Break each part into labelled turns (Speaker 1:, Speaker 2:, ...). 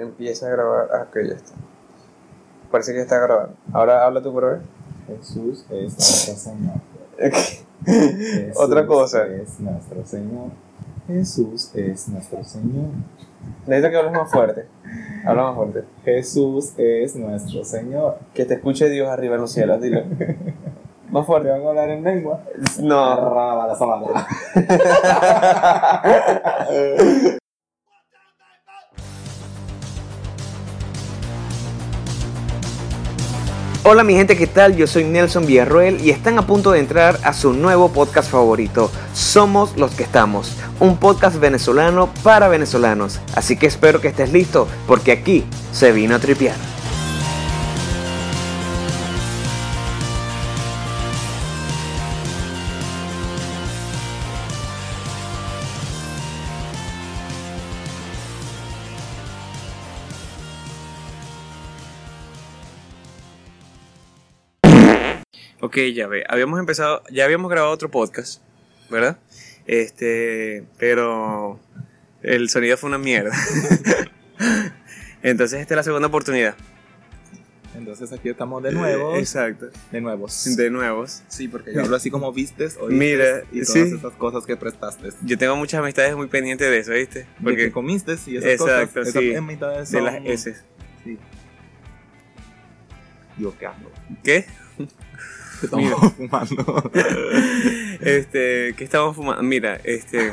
Speaker 1: empieza a grabar. Ah, ok, ya está. Parece que está grabando. Ahora habla tú por ver.
Speaker 2: Jesús es nuestro Señor.
Speaker 1: Otra cosa.
Speaker 2: Jesús Es nuestro Señor. Jesús es nuestro Señor.
Speaker 1: Necesito que hables más fuerte. Habla más fuerte.
Speaker 2: Jesús es nuestro Señor.
Speaker 1: Que te escuche Dios arriba en los cielos, dilo. Más
Speaker 2: ¿Te
Speaker 1: fuerte.
Speaker 2: van a hablar en lengua?
Speaker 1: No.
Speaker 3: Hola mi gente, ¿qué tal? Yo soy Nelson Villarroel y están a punto de entrar a su nuevo podcast favorito, Somos los que estamos, un podcast venezolano para venezolanos. Así que espero que estés listo porque aquí se vino a tripear.
Speaker 1: Ok, ya ve. Habíamos empezado, ya habíamos grabado otro podcast, ¿verdad? Este, pero el sonido fue una mierda. Entonces esta es la segunda oportunidad.
Speaker 2: Entonces aquí estamos de nuevo.
Speaker 1: Exacto.
Speaker 2: De nuevos.
Speaker 1: De nuevos.
Speaker 2: Sí, porque yo hablo así como vistes,
Speaker 1: Mira,
Speaker 2: y todas
Speaker 1: sí.
Speaker 2: esas cosas que prestaste.
Speaker 1: Yo tengo muchas amistades muy pendientes de eso, ¿viste?
Speaker 2: Porque
Speaker 1: Porque
Speaker 2: que comiste y esas
Speaker 1: Exacto,
Speaker 2: cosas.
Speaker 1: sí.
Speaker 2: Esas amistades
Speaker 1: de
Speaker 2: son-
Speaker 1: las S.
Speaker 2: Sí. Yo qué hablo.
Speaker 1: ¿Qué?
Speaker 2: Que estamos fumando.
Speaker 1: Este, ¿qué estamos fumando? Mira, este.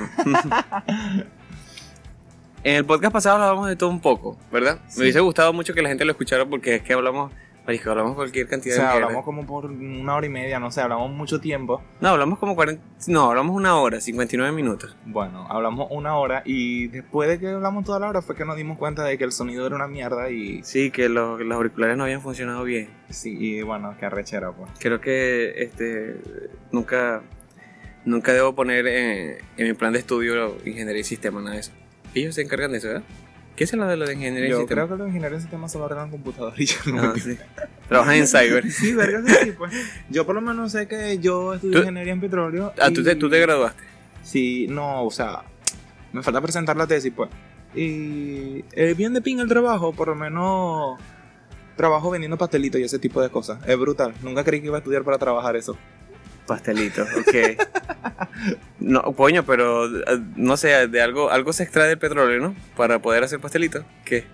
Speaker 1: en el podcast pasado hablábamos de todo un poco, ¿verdad?
Speaker 2: Sí.
Speaker 1: Me hubiese gustado mucho que la gente lo escuchara porque es que hablamos. Marisco, hablamos cualquier
Speaker 2: O
Speaker 1: cantidad
Speaker 2: sea,
Speaker 1: de mierda.
Speaker 2: hablamos como por una hora y media, no sé, hablamos mucho tiempo.
Speaker 1: No, hablamos como 40. No, hablamos una hora, 59 minutos.
Speaker 2: Bueno, hablamos una hora y después de que hablamos toda la hora fue que nos dimos cuenta de que el sonido era una mierda y
Speaker 1: Sí, que los, los auriculares no habían funcionado bien.
Speaker 2: sí, y bueno, qué arrechera pues.
Speaker 1: Creo que este nunca nunca debo poner en, en mi plan de estudio ingeniería y sistema, nada de eso. Ellos se encargan de eso, ¿verdad? ¿Qué es lo de lo de ingeniería y
Speaker 2: Yo
Speaker 1: sistema?
Speaker 2: creo que los ingenieros de sistemas solo arreglan computador y ya no.
Speaker 1: Ah, sí. Trabajan en cyber.
Speaker 2: Sí, verga, sí, pues. Yo por lo menos sé que yo estudié
Speaker 1: ¿Tú-
Speaker 2: ingeniería en petróleo.
Speaker 1: Ah, ¿tú te,
Speaker 2: y-
Speaker 1: tú te graduaste.
Speaker 2: Sí, no, o sea, me falta presentar la tesis, pues. Y eh, bien de ping el trabajo, por lo menos trabajo vendiendo pastelitos y ese tipo de cosas. Es brutal. Nunca creí que iba a estudiar para trabajar eso.
Speaker 1: Pastelitos, ok. no, coño, pero eh, no sé, de algo, algo se extrae del petróleo, ¿no? Para poder hacer pastelitos. ¿Qué?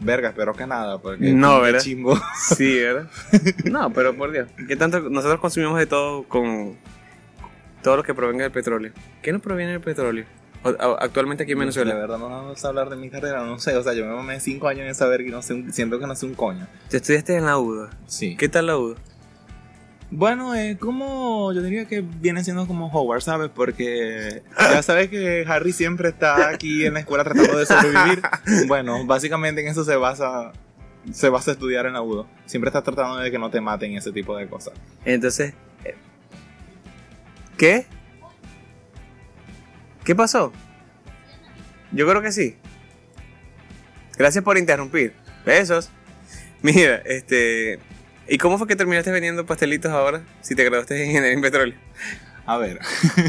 Speaker 2: Verga, espero que nada, porque
Speaker 1: No, ¿verdad?
Speaker 2: chimbo.
Speaker 1: Sí, ¿verdad? No, pero por Dios. ¿Qué tanto nosotros consumimos de todo con todo lo que provenga del petróleo? ¿Qué nos proviene del petróleo? Actualmente aquí en
Speaker 2: De
Speaker 1: Venezuela.
Speaker 2: verdad no vamos a hablar de mi carrera, no sé, o sea, yo me mamé cinco años en saber y no sé, siento que no sé un coño.
Speaker 1: Te estudiaste en la UDA.
Speaker 2: Sí.
Speaker 1: ¿Qué tal la UDA?
Speaker 2: Bueno, es como, yo diría que viene siendo como Howard, ¿sabes? Porque ya sabes que Harry siempre está aquí en la escuela tratando de sobrevivir. Bueno, básicamente en eso se basa, se basa estudiar en la UDO. Siempre estás tratando de que no te maten y ese tipo de cosas.
Speaker 1: Entonces, eh, ¿qué? ¿Qué pasó? Yo creo que sí. Gracias por interrumpir. Besos. Mira, este, ¿y cómo fue que terminaste vendiendo pastelitos ahora? Si te graduaste de ingeniería en petróleo.
Speaker 2: A ver.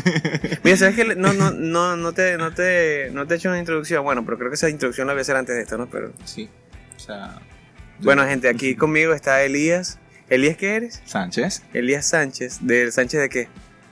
Speaker 1: Mira, sabes que no, no, no, no te, no te, no te he hecho una introducción. Bueno, pero creo que esa introducción la voy a hacer antes de esto, ¿no? Pero
Speaker 2: Sí. O sea.
Speaker 1: bueno, gente, aquí conmigo está Elías. ¿Elías qué eres?
Speaker 2: Sánchez.
Speaker 1: Elías Sánchez. ¿Del Sánchez de qué?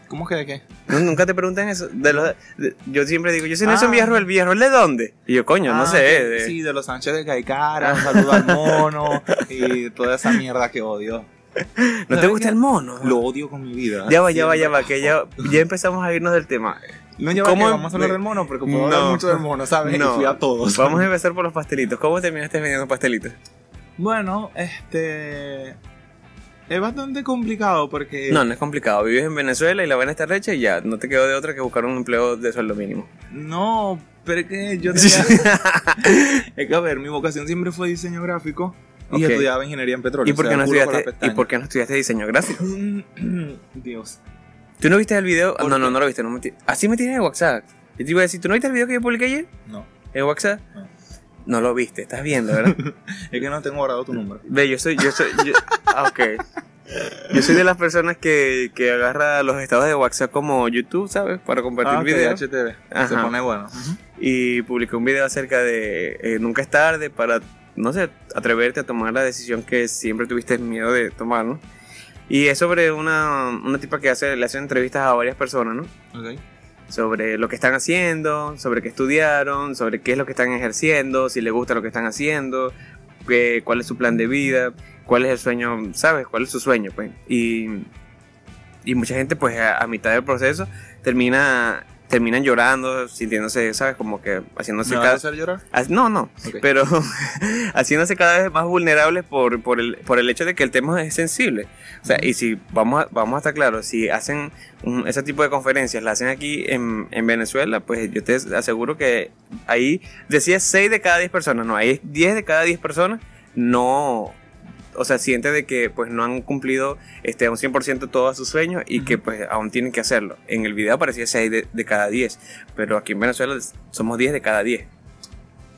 Speaker 2: ¿Cómo que de qué?
Speaker 1: Nu- Nunca te preguntan eso. De los, de- yo siempre digo, yo soy Nelson
Speaker 2: Ah.
Speaker 1: Villarroel. ¿Villarroel de dónde? Y yo, coño, no
Speaker 2: Ah,
Speaker 1: sé. de-
Speaker 2: Sí, de los Sánchez de Caicara, un saludo al mono y toda esa mierda que odio.
Speaker 1: ¿No te gusta el mono?
Speaker 2: Lo odio con mi vida.
Speaker 1: Ya va, ya va, ya va, que ya, ya empezamos a irnos del tema.
Speaker 2: No,
Speaker 1: ¿Cómo
Speaker 2: que
Speaker 1: em-
Speaker 2: vamos a hablar del mono porque puedo
Speaker 1: No.
Speaker 2: hablar mucho del mono, ¿sabes?
Speaker 1: No.
Speaker 2: Y fui a todos.
Speaker 1: Vamos a empezar por los pastelitos. ¿Cómo terminaste vendiendo pastelitos?
Speaker 2: Bueno, este. Es bastante complicado porque.
Speaker 1: No, no es complicado. Vives en Venezuela y la vaina está recha y ya. No te quedó de otra que buscar un empleo de sueldo mínimo.
Speaker 2: No, pero es que yo tenía. es que a ver, mi vocación siempre fue diseño gráfico y estudiaba ingeniería en petróleo.
Speaker 1: ¿Y por, qué no estudiaste, ¿Y
Speaker 2: pestaña.
Speaker 1: por qué no estudiaste diseño gráfico?
Speaker 2: Dios.
Speaker 1: ¿Tú no viste el video?
Speaker 2: ¿Por
Speaker 1: No, no, no lo viste. No me Así me tienes en WhatsApp. Yo te iba a decir, ¿tú no viste el video que yo publiqué ayer
Speaker 2: No.
Speaker 1: en WhatsApp?
Speaker 2: No.
Speaker 1: No lo viste, estás viendo, ¿verdad?
Speaker 2: Es que no tengo guardado tu número.
Speaker 1: Ve, yo soy, yo soy, yo- ah, ok. Yo soy de las personas que, que agarra los estados de WhatsApp como YouTube, ¿sabes? Para compartir
Speaker 2: Ah, ok,
Speaker 1: videos.
Speaker 2: HTV. Se pone bueno.
Speaker 1: Y y publicó un video acerca de eh, nunca es tarde para, no sé, atreverte a tomar la decisión que siempre tuviste miedo de tomar, ¿no? Y es sobre una, una tipa que hace, le hace entrevistas a varias personas, ¿no?
Speaker 2: Ok.
Speaker 1: Sobre lo que están haciendo, sobre qué estudiaron, sobre qué es lo que están ejerciendo, si les gusta lo que están haciendo, qué- cuál es su plan de vida, cuál es el sueño, ¿sabes? ¿Cuál es su sueño? Pues? Y, y mucha gente pues a, a mitad del proceso termina terminan llorando, sintiéndose, ¿sabes? Como que haciéndose
Speaker 2: ¿Me vas a
Speaker 1: cada...
Speaker 2: hacer llorar?
Speaker 1: No, no, pero haciéndose cada vez más vulnerables por, por, el, por el hecho de que el tema es sensible. O sea, y si vamos a, vamos a estar claros, si hacen un- ese tipo de conferencias, la hacen aquí en, en Venezuela, pues yo te aseguro que ahí decía 6 de cada 10 personas, no, ahí 10 de cada 10 personas no, o sea, siente de que pues no han cumplido este, a un 100% todos sus sueños y que pues aún tienen que hacerlo. En el video aparecía 6 de, de cada 10, pero aquí en Venezuela somos 10 de cada 10.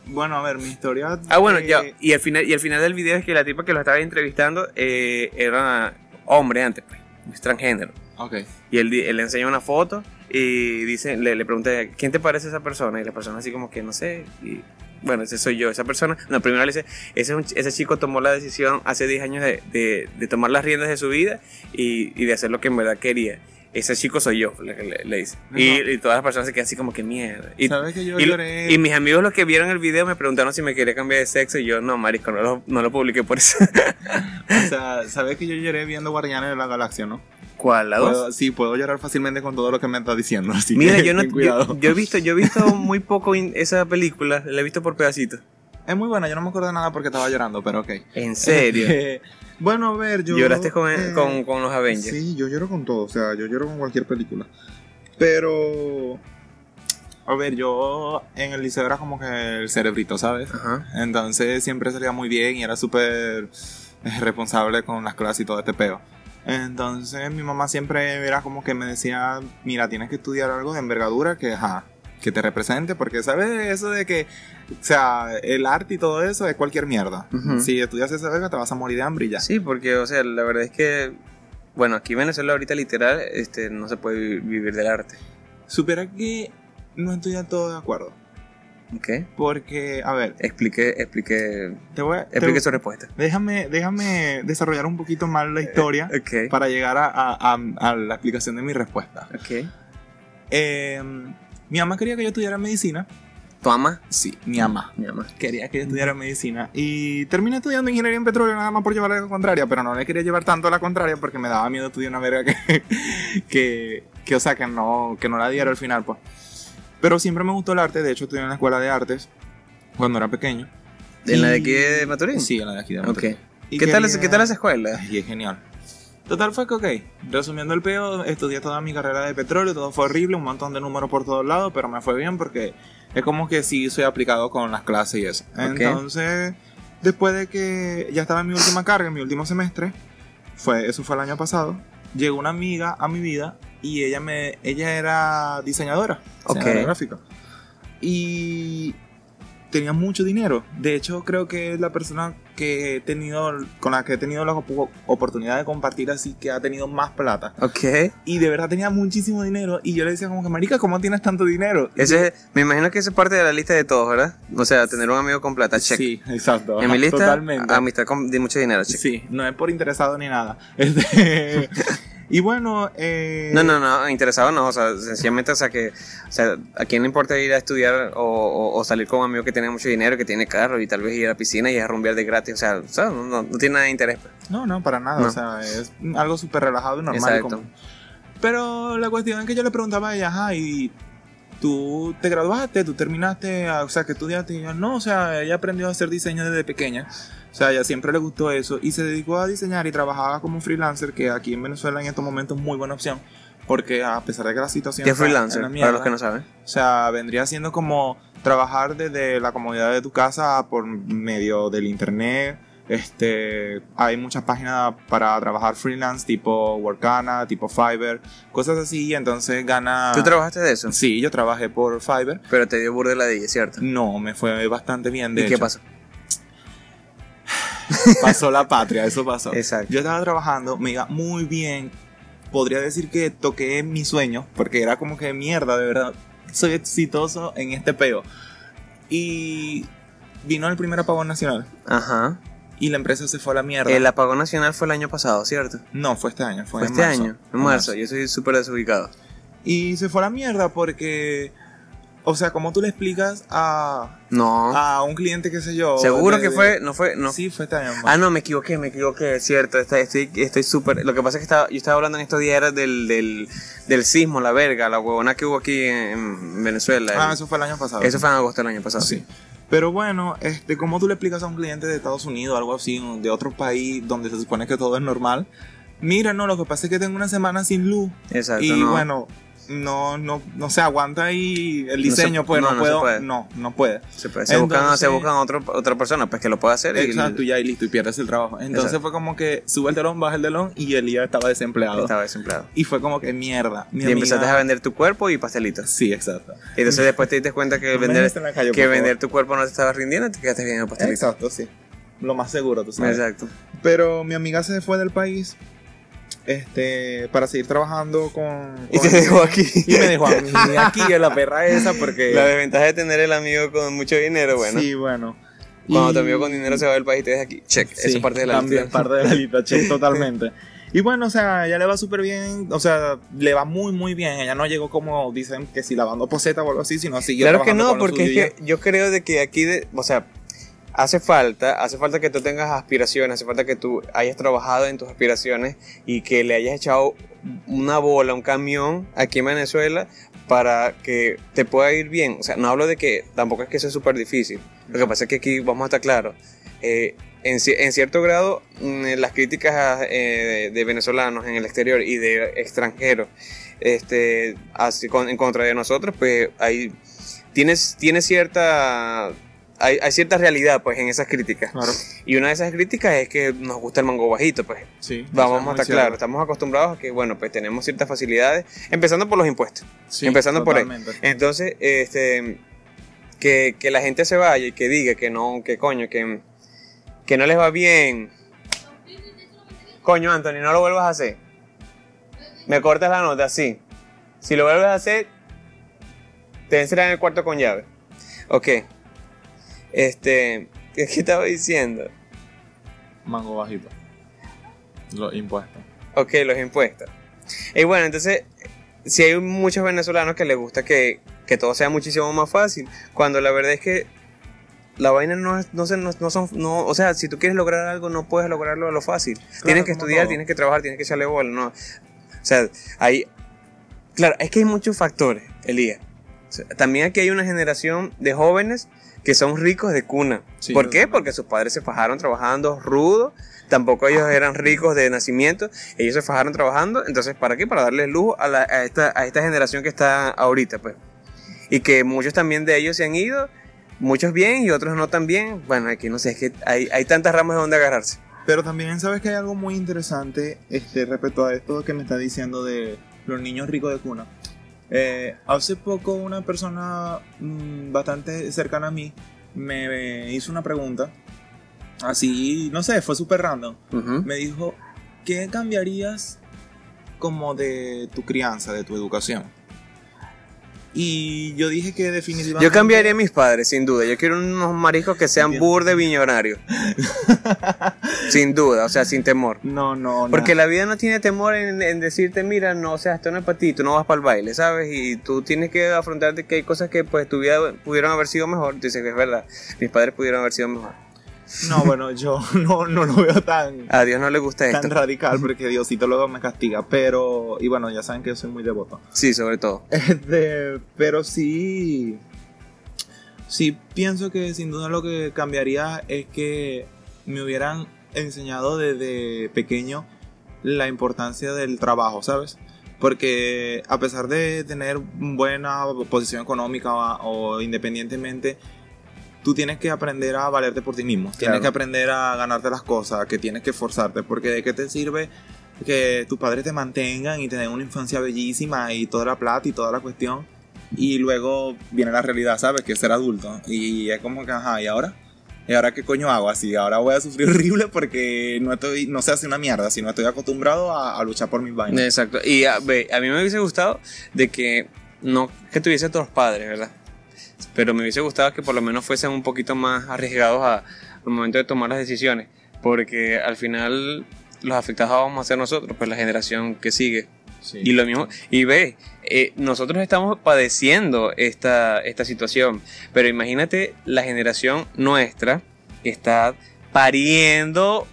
Speaker 2: Bueno, a ver, mi historia.
Speaker 1: Ah, bueno,
Speaker 2: eh,
Speaker 1: ya. Y el final, y final del video es que la tipa que lo estaba entrevistando eh, era hombre antes, pues, extranjero.
Speaker 2: Ok.
Speaker 1: Y él, él le enseña una foto y dice, le, le pregunta, ¿quién te parece esa persona? Y la persona así como que no sé. Y bueno, ese soy yo, esa persona. No, primero le dice, ese, ese chico tomó la decisión hace 10 años de, de- de tomar las riendas de su vida y, y de hacer lo que en verdad quería. Ese chico soy yo, le, le- le dice. Y, y todas las personas se quedan así como que mierda. Y,
Speaker 2: ¿Sabes que yo
Speaker 1: y,
Speaker 2: lloré?
Speaker 1: y mis amigos los que vieron el video me preguntaron si me quería cambiar de sexo y yo no, marisco, no lo, no lo publiqué por eso.
Speaker 2: O sea, ¿sabes que yo lloré viendo Guardianes de la Galaxia, no?
Speaker 1: ¿Cuál? ¿La
Speaker 2: Puedo-
Speaker 1: dos?
Speaker 2: sí, puedo llorar fácilmente con todo lo que me estás diciendo. Así
Speaker 1: Mira,
Speaker 2: que
Speaker 1: yo no yo, yo he visto, yo he visto muy poco esa película, la he visto por pedacitos.
Speaker 2: Es muy buena, yo no me acuerdo de nada porque estaba llorando, pero ok.
Speaker 1: ¿En serio?
Speaker 2: Bueno, a ver, yo.
Speaker 1: ¿Lloraste con,
Speaker 2: eh,
Speaker 1: con, con los Avengers?
Speaker 2: Sí, yo lloro con todo, o sea, yo lloro con cualquier película. Pero. A ver, yo en el liceo era como que el cerebrito, ¿sabes?
Speaker 1: Ajá.
Speaker 2: Entonces siempre salía muy bien y era súper eh, responsable con las clases y todo este peo. Entonces mi mamá siempre era como que me decía, mira, tienes que estudiar algo de envergadura que, ajá, que te represente, porque sabes eso de que, o sea, el arte y todo eso es cualquier mierda. Si estudias esa verga te vas a morir de hambre y ya.
Speaker 1: Sí, porque, o sea, la verdad es que, bueno, aquí en Venezuela ahorita literal este, no se puede vi- vivir del arte.
Speaker 2: Supera que no estoy del todo de acuerdo.
Speaker 1: ¿Ok?
Speaker 2: Porque, a ver,
Speaker 1: Explique, explique,
Speaker 2: te voy a... te-
Speaker 1: explique su respuesta.
Speaker 2: déjame, déjame desarrollar un poquito más la historia
Speaker 1: Ok.
Speaker 2: para llegar a, a- a- a la explicación de mi respuesta.
Speaker 1: Ok.
Speaker 2: Eh, mi mamá quería que yo estudiara medicina.
Speaker 1: ¿Tu ama?
Speaker 2: Sí, mi mamá.
Speaker 1: Mi ama.
Speaker 2: Quería que yo estudiara medicina. Y terminé estudiando ingeniería en petróleo nada más por llevarle la contraria. Pero no le quería llevar tanto a la contraria porque me daba miedo estudiar una verga que, que, que, o sea, que no, que no la diera al final, pues. Pero siempre me gustó el arte. De hecho, estudié en la escuela de artes cuando era pequeño.
Speaker 1: ¿En la de aquí de Maturín?
Speaker 2: Sí, en la de aquí de. Maturín. Y
Speaker 1: ¿Qué, tal, es- ¿Qué tal esa escuela?
Speaker 2: y es genial. Total fue que, ok, resumiendo el peo, estudié toda mi carrera de petróleo, todo fue horrible, un montón de números por todos lados, pero me fue bien porque es como que sí soy aplicado con las clases y eso. Entonces, después de que ya estaba en mi última carga, en mi último semestre, fue, eso fue el año pasado, llegó una amiga a mi vida y ella me ella era diseñadora, diseñadora gráfica. Y tenía mucho dinero. De hecho, creo que es la persona que he tenido, con la que he tenido la op- oportunidad de compartir así que ha tenido más plata.
Speaker 1: Ok.
Speaker 2: Y de verdad tenía muchísimo dinero. Y yo le decía como que, marica, ¿cómo tienes tanto dinero?
Speaker 1: Ese, me imagino que esa es parte de la lista de todos, ¿verdad? O sea, tener un amigo con plata, check.
Speaker 2: Sí, exacto.
Speaker 1: En mi lista,
Speaker 2: Totalmente.
Speaker 1: amistad con de mucho dinero, check.
Speaker 2: Sí, no es por interesado ni nada. Este, y bueno, eh,
Speaker 1: No, no, no, interesado no, o sea, sencillamente, o sea, que, o sea, a quién le importa ir a estudiar o, o- o salir con un amigo que tiene mucho dinero, que tiene carro y tal vez ir a la piscina y a rumbear de gratis, o sea, o sea, no, no- no tiene nada de interés. pues.
Speaker 2: No, no, para nada.
Speaker 1: No.
Speaker 2: O sea, es algo súper relajado y normal. y
Speaker 1: Exacto.
Speaker 2: común. Pero la cuestión es que yo le preguntaba a ella, ajá, y tú te graduaste, tú terminaste, ah, o sea, que estudiaste. Y yo, no, o sea, ella aprendió a hacer diseño desde pequeña. O sea, ella siempre le gustó eso y se dedicó a diseñar y trabajaba como freelancer, que aquí en Venezuela en estos momentos es muy buena opción. Porque a pesar de que la situación
Speaker 1: ¿Qué es freelancer?
Speaker 2: la
Speaker 1: Para
Speaker 2: mierda,
Speaker 1: los que no saben.
Speaker 2: o sea, vendría siendo como trabajar desde la comodidad de tu casa por medio del internet. Este, hay muchas páginas para trabajar freelance, tipo Workana, tipo Fiverr, cosas así. Entonces gana.
Speaker 1: ¿Tú trabajaste de eso?
Speaker 2: Sí, yo trabajé por Fiverr.
Speaker 1: Pero te dio burda la ¿cierto?
Speaker 2: No, me fue bastante bien. De
Speaker 1: ¿Y qué pasó?
Speaker 2: Pasó la patria, eso pasó.
Speaker 1: Exacto.
Speaker 2: Yo estaba trabajando, me iba muy bien. Podría decir que toqué mi sueño, porque era como que mierda, de verdad. soy exitoso en este peo. Y vino el primer apagón nacional
Speaker 1: Ajá.
Speaker 2: y la empresa se fue a la mierda.
Speaker 1: El apagón nacional fue el año pasado, ¿cierto?
Speaker 2: No, fue este año, fue,
Speaker 1: Fue
Speaker 2: en
Speaker 1: este
Speaker 2: marzo.
Speaker 1: año, en marzo. Yo soy súper desubicado.
Speaker 2: Y se fue a la mierda porque, o sea, ¿cómo tú le explicas a,
Speaker 1: No.
Speaker 2: a un cliente, qué sé yo?
Speaker 1: Seguro
Speaker 2: de-
Speaker 1: que
Speaker 2: de-
Speaker 1: fue, no fue, no.
Speaker 2: Sí, fue este año.
Speaker 1: Ah, no, me equivoqué, me equivoqué, es cierto. está- Estoy estoy súper. lo que pasa es que estaba, yo estaba hablando en estos días era del, del, del sismo, la verga, la huevona que hubo aquí en, en Venezuela.
Speaker 2: Ah,
Speaker 1: El-
Speaker 2: eso fue el año pasado.
Speaker 1: eso fue en agosto del año pasado.
Speaker 2: Sí. Pero bueno, este, ¿cómo tú le explicas a un cliente de Estados Unidos, algo así, de otro país donde se supone que todo es normal? Mira, no, lo que pasa es que tengo una semana sin luz.
Speaker 1: Exacto.
Speaker 2: y
Speaker 1: no.
Speaker 2: bueno, no, no, no se aguanta ahí el
Speaker 1: No se-
Speaker 2: diseño, pues
Speaker 1: no,
Speaker 2: no,
Speaker 1: no
Speaker 2: puedo.
Speaker 1: puede.
Speaker 2: No, no puede.
Speaker 1: se, puede- se buscan,
Speaker 2: entonces-
Speaker 1: se buscan otro, otra persona pues que lo pueda hacer. y-
Speaker 2: Exacto, y ya y listo, y pierdes el trabajo. Entonces
Speaker 1: Exacto.
Speaker 2: fue como que sube el telón, baja el telón y Elías estaba desempleado.
Speaker 1: Estaba desempleado.
Speaker 2: Y fue como que mierda. Mi
Speaker 1: y empezaste
Speaker 2: amiga-
Speaker 1: a vender tu cuerpo y pastelitos.
Speaker 2: Sí, exacto.
Speaker 1: Y entonces después te diste cuenta que
Speaker 2: No
Speaker 1: vender,
Speaker 2: calle,
Speaker 1: que vender tu cuerpo no te estaba rindiendo y te quedaste vendiendo pastelitos.
Speaker 2: Exacto, sí. Lo más seguro, tú sabes.
Speaker 1: Exacto.
Speaker 2: Pero mi amiga se fue del país este, para seguir trabajando con.
Speaker 1: Y
Speaker 2: con
Speaker 1: te
Speaker 2: el
Speaker 1: dejó aquí.
Speaker 2: Y me dejó a mí aquí en la perra esa porque.
Speaker 1: La desventaja de tener el amigo con mucho dinero, bueno.
Speaker 2: Sí, bueno.
Speaker 1: Cuando
Speaker 2: Y-
Speaker 1: tu amigo con dinero se va del país te deja aquí. Check.
Speaker 2: Sí,
Speaker 1: Eso es parte de la
Speaker 2: también
Speaker 1: lista.
Speaker 2: parte de la lista, check, totalmente. Y bueno, o sea, ella le va súper bien, o sea, le va muy, muy bien. Ella no llegó como dicen que si lavando poseta o algo así, sino siguió
Speaker 1: Claro que no, porque es que yo creo de que aquí, de, o sea, hace falta, hace falta que tú tengas aspiraciones, hace falta que tú hayas trabajado en tus aspiraciones y que le hayas echado una bola, un camión aquí en Venezuela para que te pueda ir bien. O sea, no hablo de que tampoco es que eso es súper difícil. Lo que pasa es que aquí vamos a estar claros. eh, en, en cierto grado, mm, las críticas eh, de, venezolanos en el exterior y de extranjeros este, en contra de nosotros, pues hay, tienes, tiene cierta, hay, hay cierta realidad pues en esas críticas.
Speaker 2: Claro,
Speaker 1: Y una de esas críticas es que nos gusta el mango bajito, pues
Speaker 2: sí.
Speaker 1: vamos a estar claros, estamos acostumbrados a que, bueno, pues tenemos ciertas facilidades, empezando por los impuestos.
Speaker 2: Sí,
Speaker 1: empezando por ahí. Entonces, este, que, que la gente se vaya y que diga que no, que coño, que, que no les va bien. Coño, Anthony, no lo vuelvas a hacer. Me cortas la nota, sí. Si lo vuelves a hacer, te encerran en el cuarto con llave. Ok. Este, ¿qué, qué estaba diciendo?
Speaker 2: Mango bajito. Los impuestos.
Speaker 1: Ok, los impuestos. Y bueno, entonces, si hay muchos venezolanos que les gusta que, que todo sea muchísimo más fácil, cuando la verdad es que la vaina no, es, no, se- no, no son, no, o sea, si tú quieres lograr algo, no puedes lograrlo a lo fácil. tienes que estudiar,
Speaker 2: todo.
Speaker 1: tienes que trabajar, tienes que echarle bola, ¿no? O sea, hay, claro, es que hay muchos factores, Elías. O sea, también aquí hay una generación de jóvenes que son ricos de cuna.
Speaker 2: Sí,
Speaker 1: ¿Por qué? Porque sus padres se fajaron trabajando rudo. Tampoco ellos eran ricos de nacimiento. Ellos se fajaron trabajando. Entonces, ¿para qué? Para darle lujo a, la- a esta, a esta generación que está ahorita, pues. Y que muchos también de ellos se han ido. Muchos bien y otros no tan bien. Bueno, aquí no sé, es que hay, hay tantas ramas de donde agarrarse.
Speaker 2: Pero también sabes que hay algo muy interesante este, respecto a esto que me está diciendo de los niños ricos de cuna. Eh, hace poco una persona mm, bastante cercana a mí me, hizo una pregunta. Así, no sé, fue súper random. Me dijo, ¿qué cambiarías como de tu crianza, de tu educación? Y yo dije que definitivamente...
Speaker 1: Yo cambiaría a mis padres, sin duda. Yo quiero unos mariscos que sean burde viñonarios. sin duda, o sea, sin temor.
Speaker 2: No, no, no.
Speaker 1: Porque la vida no tiene temor en, en decirte, mira, no, o sea, esto no es para ti, tú no vas para el baile, ¿sabes? Y tú tienes que afrontarte que hay cosas que pues tu vida pudieron haber sido mejor. Dices que es verdad, mis padres pudieron haber sido mejor.
Speaker 2: No, bueno, yo no, no lo veo tan...
Speaker 1: A Dios no le gusta
Speaker 2: tan
Speaker 1: esto.
Speaker 2: radical porque Diosito luego me castiga, pero y bueno, ya saben que yo soy muy devoto.
Speaker 1: Sí, sobre todo.
Speaker 2: Este, pero sí sí pienso que sin duda lo que cambiaría es que me hubieran enseñado desde pequeño la importancia del trabajo, ¿sabes? Porque a pesar de tener buena posición económica o, o independientemente, tú tienes que aprender a valerte por ti mismo. Tienes que aprender a ganarte las cosas, que tienes que esforzarte, porque de qué te sirve que tus padres te mantengan y tener una infancia bellísima y toda la plata y toda la cuestión. Y luego viene la realidad, ¿sabes? Que es ser adulto. Y es como que, ajá, ¿y ahora? ¿Y ahora qué coño hago? Así, ahora voy a sufrir horrible porque no estoy, no se hace una mierda, sino estoy acostumbrado a, a luchar por mis vainas.
Speaker 1: Exacto. Y a, a mí me hubiese gustado de que no que tuviese todos los padres, ¿verdad? Pero me hubiese gustado que por lo menos fuesen un poquito más arriesgados a, al momento de tomar las decisiones, porque al final los afectados vamos a ser nosotros, pues la generación que sigue.
Speaker 2: Sí.
Speaker 1: Y lo mismo, y ve, eh, nosotros estamos padeciendo esta, esta situación, pero imagínate la generación nuestra que está pariendo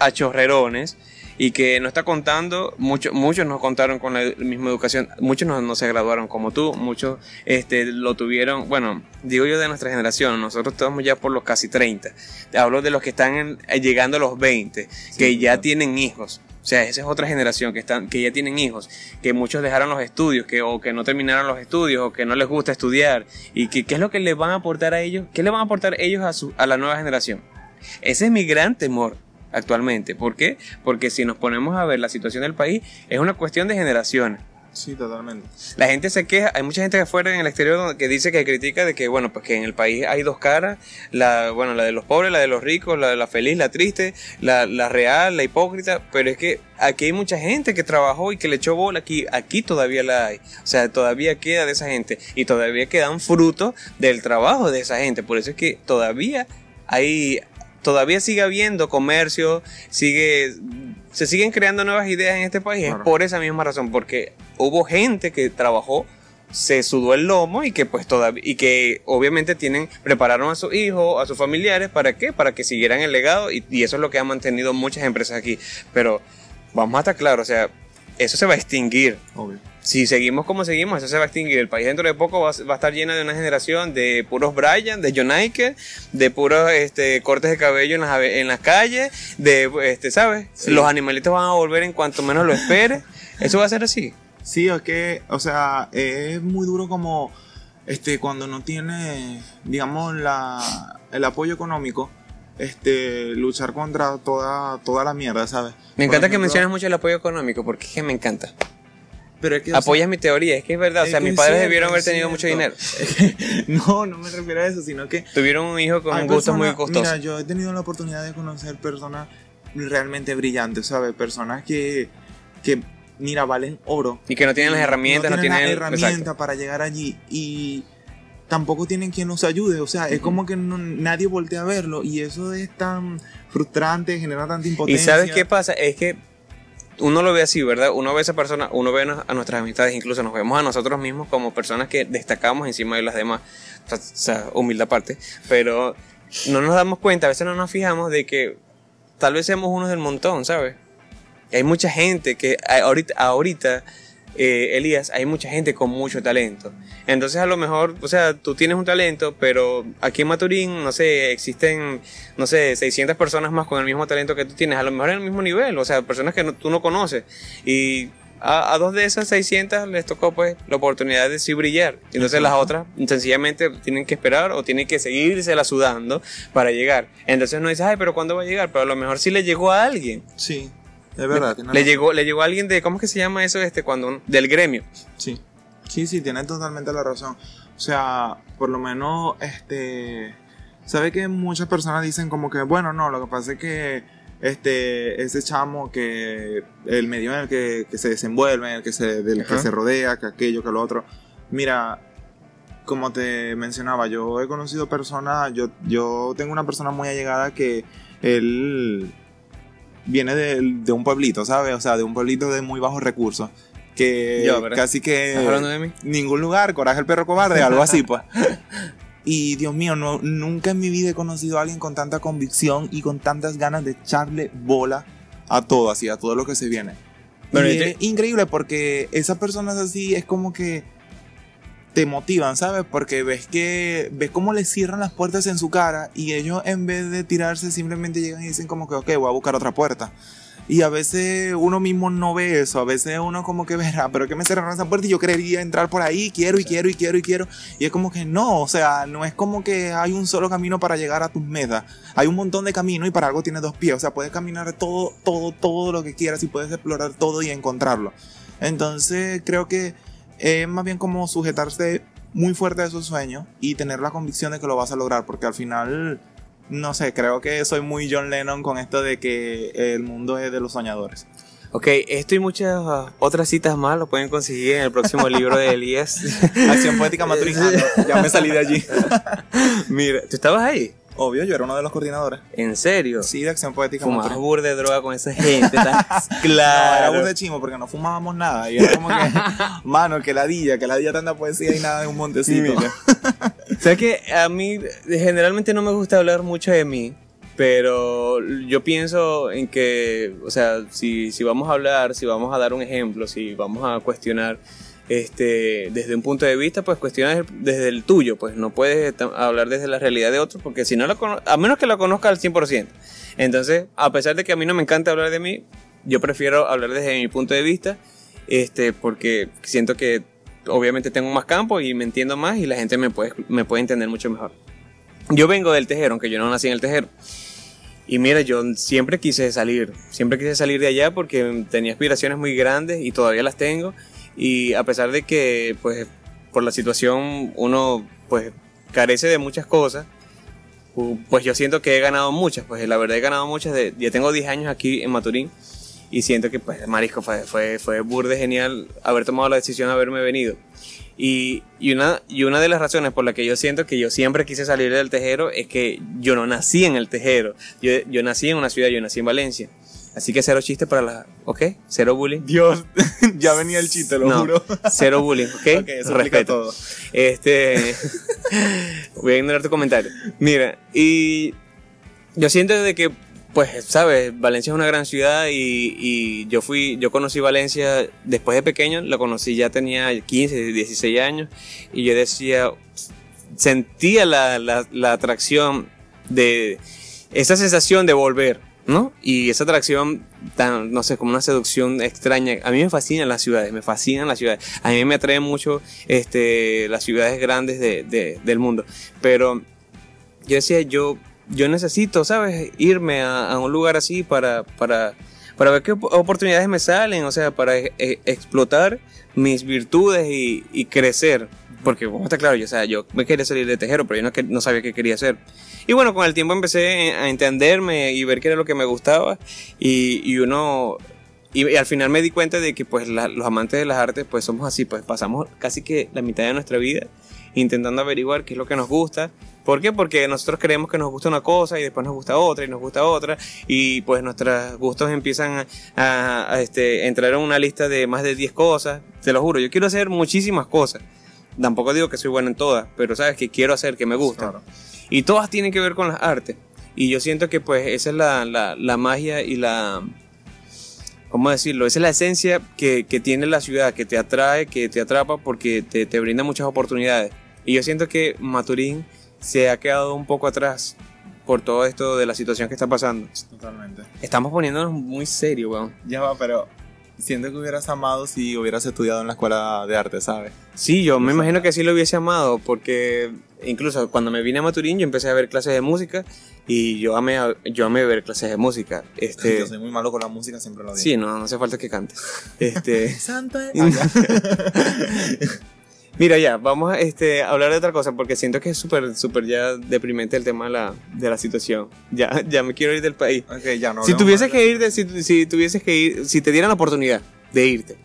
Speaker 1: a chorrerones y que no está contando, muchos muchos nos contaron con la misma educación, muchos no, no se graduaron como tú, muchos este, lo tuvieron, bueno, digo yo de nuestra generación, nosotros estamos ya por los casi 30, hablo de los que están en- eh, llegando a los 20, que ya
Speaker 2: claro.
Speaker 1: tienen hijos. O sea, esa es otra generación que, están, que ya tienen hijos, que muchos dejaron los estudios, que, o que no terminaron los estudios, o que no les gusta estudiar. ¿Y que, qué es lo que les van a aportar a ellos? ¿Qué le van a aportar ellos a, su, a la nueva generación? Ese es mi gran temor actualmente. ¿Por qué? Porque si nos ponemos a ver la situación del país, es una cuestión de generaciones.
Speaker 2: Sí, totalmente.
Speaker 1: La gente se queja, hay mucha gente que afuera en el exterior que dice que critica de que, bueno, pues que en el país hay dos caras, la, bueno, la de los pobres, la de los ricos, la de la feliz, la triste, la, la real, la hipócrita, pero es que aquí hay mucha gente que trabajó y que le echó bola, aquí, aquí todavía la hay, o sea, todavía queda de esa gente y todavía quedan frutos del trabajo de esa gente, por eso es que todavía hay, todavía sigue habiendo comercio, sigue, se siguen creando nuevas ideas en este país,
Speaker 2: Claro.
Speaker 1: es por esa misma razón, porque hubo gente que trabajó, se sudó el lomo y que pues todavía, y que obviamente tienen, prepararon a sus hijos, a sus familiares, ¿para qué? Para que siguieran el legado y, y eso es lo que ha mantenido muchas empresas aquí. Pero vamos a estar claros, o sea, eso se va a extinguir
Speaker 2: Obvio.
Speaker 1: Si seguimos como seguimos, eso se va a extinguir. El país dentro de poco va, a- va a estar lleno de una generación de puros Brian, de John de puros este, cortes de cabello en las, en las calles, de, este, ¿sabes?
Speaker 2: Sí.
Speaker 1: Los animalitos van a volver en cuanto menos lo espere. Eso va a ser así.
Speaker 2: Sí, es que, o sea, es muy duro como este cuando no tiene, digamos, la, el apoyo económico, este, luchar contra toda, toda la mierda, ¿sabes?
Speaker 1: Me encanta que
Speaker 2: ejemplo,
Speaker 1: menciones mucho el apoyo económico, porque es que me encanta.
Speaker 2: Pero es que, o sea,
Speaker 1: Apoyas mi teoría, es que es verdad. O sea, mis
Speaker 2: es
Speaker 1: padres
Speaker 2: cierto,
Speaker 1: debieron haber tenido mucho dinero.
Speaker 2: no, no me refiero a eso, sino que
Speaker 1: Tuvieron un hijo con gustos muy costosos.
Speaker 2: Mira, yo he tenido la oportunidad de conocer personas realmente brillantes, ¿sabes? Personas que, que mira, valen oro.
Speaker 1: y que no tienen las herramientas, no tienen,
Speaker 2: la
Speaker 1: el-
Speaker 2: herramienta
Speaker 1: exacto.
Speaker 2: para llegar allí y tampoco tienen quien los ayude. O sea, es como que no- nadie voltea a verlo y eso es tan frustrante, genera tanta
Speaker 1: Y
Speaker 2: impotencia.
Speaker 1: sabes qué pasa, es que uno lo ve así, ¿verdad? Uno ve a esa persona, uno ve a nuestras amistades, incluso nos vemos a nosotros mismos como personas que destacamos encima de las demás. O sea, humilde aparte. Pero no nos damos cuenta, a veces no nos fijamos de que tal vez seamos unos del montón, ¿sabes? Hay mucha gente que ahorita eh, Elías, hay mucha gente con mucho talento. Entonces a lo mejor, o sea, tú tienes un talento, pero aquí en Maturín, no sé, existen, no sé, 600 personas más con el mismo talento que tú tienes, a lo mejor en el mismo nivel, o sea, personas que no- tú no conoces. Y a, a dos de esas 600 les tocó pues la oportunidad de sí brillar. Entonces las otras sencillamente tienen que esperar o tienen que seguirse la sudando para llegar. Entonces no dices, ay, pero ¿cuándo va a llegar? Pero a lo mejor sí le llegó a alguien.
Speaker 2: Sí, es verdad.
Speaker 1: Le
Speaker 2: razón.
Speaker 1: llegó, le llegó a alguien de, ¿cómo es que se llama eso? Este, cuando un- del gremio.
Speaker 2: Sí, sí, sí, tienes totalmente la razón. O sea, por lo menos, este, sabe que muchas personas dicen como que, bueno, no, lo que pasa es que, este, ese chamo que, el medio en el que, que se desenvuelve, en el que se, del que se rodea, que aquello, que lo otro. Mira, como te mencionaba, yo he conocido personas, yo, yo tengo una persona muy allegada que él viene de, de un pueblito, ¿sabes? O sea, de un pueblito de muy bajos recursos. Que
Speaker 1: Yo,
Speaker 2: casi que
Speaker 1: ¿Estás hablando de mí?
Speaker 2: ningún lugar, coraje el perro cobarde, algo así, pues. Y Dios mío, no, nunca en mi vida he conocido a alguien con tanta convicción y con tantas ganas de echarle bola a todo, así, a todo lo que se viene.
Speaker 1: Bueno,
Speaker 2: y
Speaker 1: te-
Speaker 2: es increíble porque esas personas así es como que te motivan, ¿sabes? Porque ves que ves cómo les cierran las puertas en su cara y ellos en vez de tirarse simplemente llegan y dicen como que, ok, voy a buscar otra puerta. Y a veces uno mismo no ve eso, a veces uno como que verá, pero que me cerraron esa puerta y yo quería entrar por ahí, quiero y quiero y quiero y quiero. Y es como que no, o sea, no es como que hay un solo camino para llegar a tus metas. Hay un montón de caminos y para algo tienes dos pies. O sea, puedes caminar todo, todo, todo lo que quieras y puedes explorar todo y encontrarlo. Entonces creo que es más bien como sujetarse muy fuerte a esos sueños y tener la convicción de que lo vas a lograr, porque al final, no sé, creo que soy muy John Lennon con esto de que el mundo es de los soñadores.
Speaker 1: Ok, esto y muchas otras citas más lo pueden conseguir en el próximo libro de Elías.
Speaker 2: Acción poética maturizando. Ya me salí de allí.
Speaker 1: Mira, ¿tú estabas ahí?
Speaker 2: Obvio, yo era uno de los coordinadores.
Speaker 1: ¿En serio?
Speaker 2: Sí, de acción poética
Speaker 1: Fumabas burda de droga con esa gente, tan
Speaker 2: No, era
Speaker 1: claro.
Speaker 2: burda de chimo porque no fumábamos nada. Y era como que, mano, que ladilla, que ladilla tanta poesía y nada en un montecito.
Speaker 1: Mira. ¿Sabes que A mí generalmente no me gusta hablar mucho de mí, pero yo pienso en que, o sea, si, si vamos a hablar, si vamos a dar un ejemplo, si vamos a cuestionar este, desde un punto de vista, pues cuestiona desde el tuyo, pues no puedes hablar desde la realidad de otro, porque si no cono- a menos que la conozca al 100%. Entonces, a pesar de que a mí no me encanta hablar de mí, yo prefiero hablar desde mi punto de vista, este, porque siento que obviamente tengo más campo y me entiendo más y la gente me puede, me puede entender mucho mejor. Yo vengo del tejero, aunque yo no nací en el tejero. Y mira, yo siempre quise salir, siempre quise salir de allá porque tenía aspiraciones muy grandes y todavía las tengo. Y a pesar de que, pues, por la situación uno, pues, carece de muchas cosas, pues yo siento que he ganado muchas, pues la verdad he ganado muchas. De, ya tengo 10 años aquí en Maturín y siento que, pues, marisco, fue, fue, fue burde genial haber tomado la decisión de haberme venido. Y, y, una, y una de las razones por la que yo siento que yo siempre quise salir del tejero es que yo no nací en el tejero. Yo, yo nací en una ciudad, yo nací en Valencia. Así que cero chiste para la... ¿Ok? Cero bullying.
Speaker 2: Dios, ya venía el chiste, lo
Speaker 1: No,
Speaker 2: juro.
Speaker 1: cero bullying, ¿ok?
Speaker 2: Ok, eso
Speaker 1: Respeto.
Speaker 2: todo.
Speaker 1: Este. voy a ignorar tu comentario. Mira, y yo siento de que, pues, sabes, Valencia es una gran ciudad y, y yo fui, yo conocí Valencia después de pequeño, la conocí ya tenía 15, 16 años y yo decía, sentía la, la, la atracción de esa sensación de volver, ¿no? Y esa atracción tan, no sé, como una seducción extraña. A mí me fascinan las ciudades, me fascinan las ciudades. A mí me atraen mucho este, las ciudades grandes de- de- del mundo. Pero yo decía, yo, yo necesito, ¿sabes? Irme a, un lugar así para, para, para ver qué op- oportunidades me salen, o sea, para e- e- explotar mis virtudes y crecer. Porque, como está claro, yo, o sea, yo me quería salir de tejero, pero yo no, no sabía qué quería hacer. Y bueno, con el tiempo empecé a entenderme y ver qué era lo que me gustaba. Y, y uno. Y, y al final me di cuenta de que pues la- los amantes de las artes pues somos así, pues pasamos casi que la mitad de nuestra vida intentando averiguar qué es lo que nos gusta. ¿Por qué? Porque nosotros creemos que nos gusta una cosa y después nos gusta otra y nos gusta otra y pues nuestros gustos empiezan a, a- a, este, entrar en una lista de más de 10 cosas. Te lo juro, yo quiero hacer muchísimas cosas. Tampoco digo que soy bueno en todas, pero sabes que quiero hacer, que me gusta.
Speaker 2: Claro.
Speaker 1: Y todas tienen que ver con las artes. Y yo siento que pues esa es la, la- la magia y la... ¿Cómo decirlo? Esa es la esencia que, que tiene la ciudad, que te atrae, que te atrapa porque te, te brinda muchas oportunidades. Y yo siento que Maturín se ha quedado un poco atrás por todo esto de la situación que está pasando.
Speaker 2: Totalmente.
Speaker 1: Estamos poniéndonos muy serios, weón.
Speaker 2: Ya va, pero siento que hubieras amado si hubieras estudiado en la escuela de arte, ¿sabes?
Speaker 1: Sí, yo me imagino que sí lo hubiese amado porque incluso cuando me vine a Maturín yo empecé a ver clases de música y yo amé, yo amé ver clases de música. Este,
Speaker 2: Yo soy muy malo con la música, siempre lo digo.
Speaker 1: Sí, no, no hace falta que cantes. Este,
Speaker 2: Santo es-
Speaker 1: mira, ya, vamos a este, hablar de otra cosa porque siento que es súper, súper ya deprimente el tema de la, de la situación. Ya, ya me quiero ir del país.
Speaker 2: ok, ya no.
Speaker 1: si tuvieses que ir, de- si, si tuvieses que ir, si te dieran la oportunidad de irte,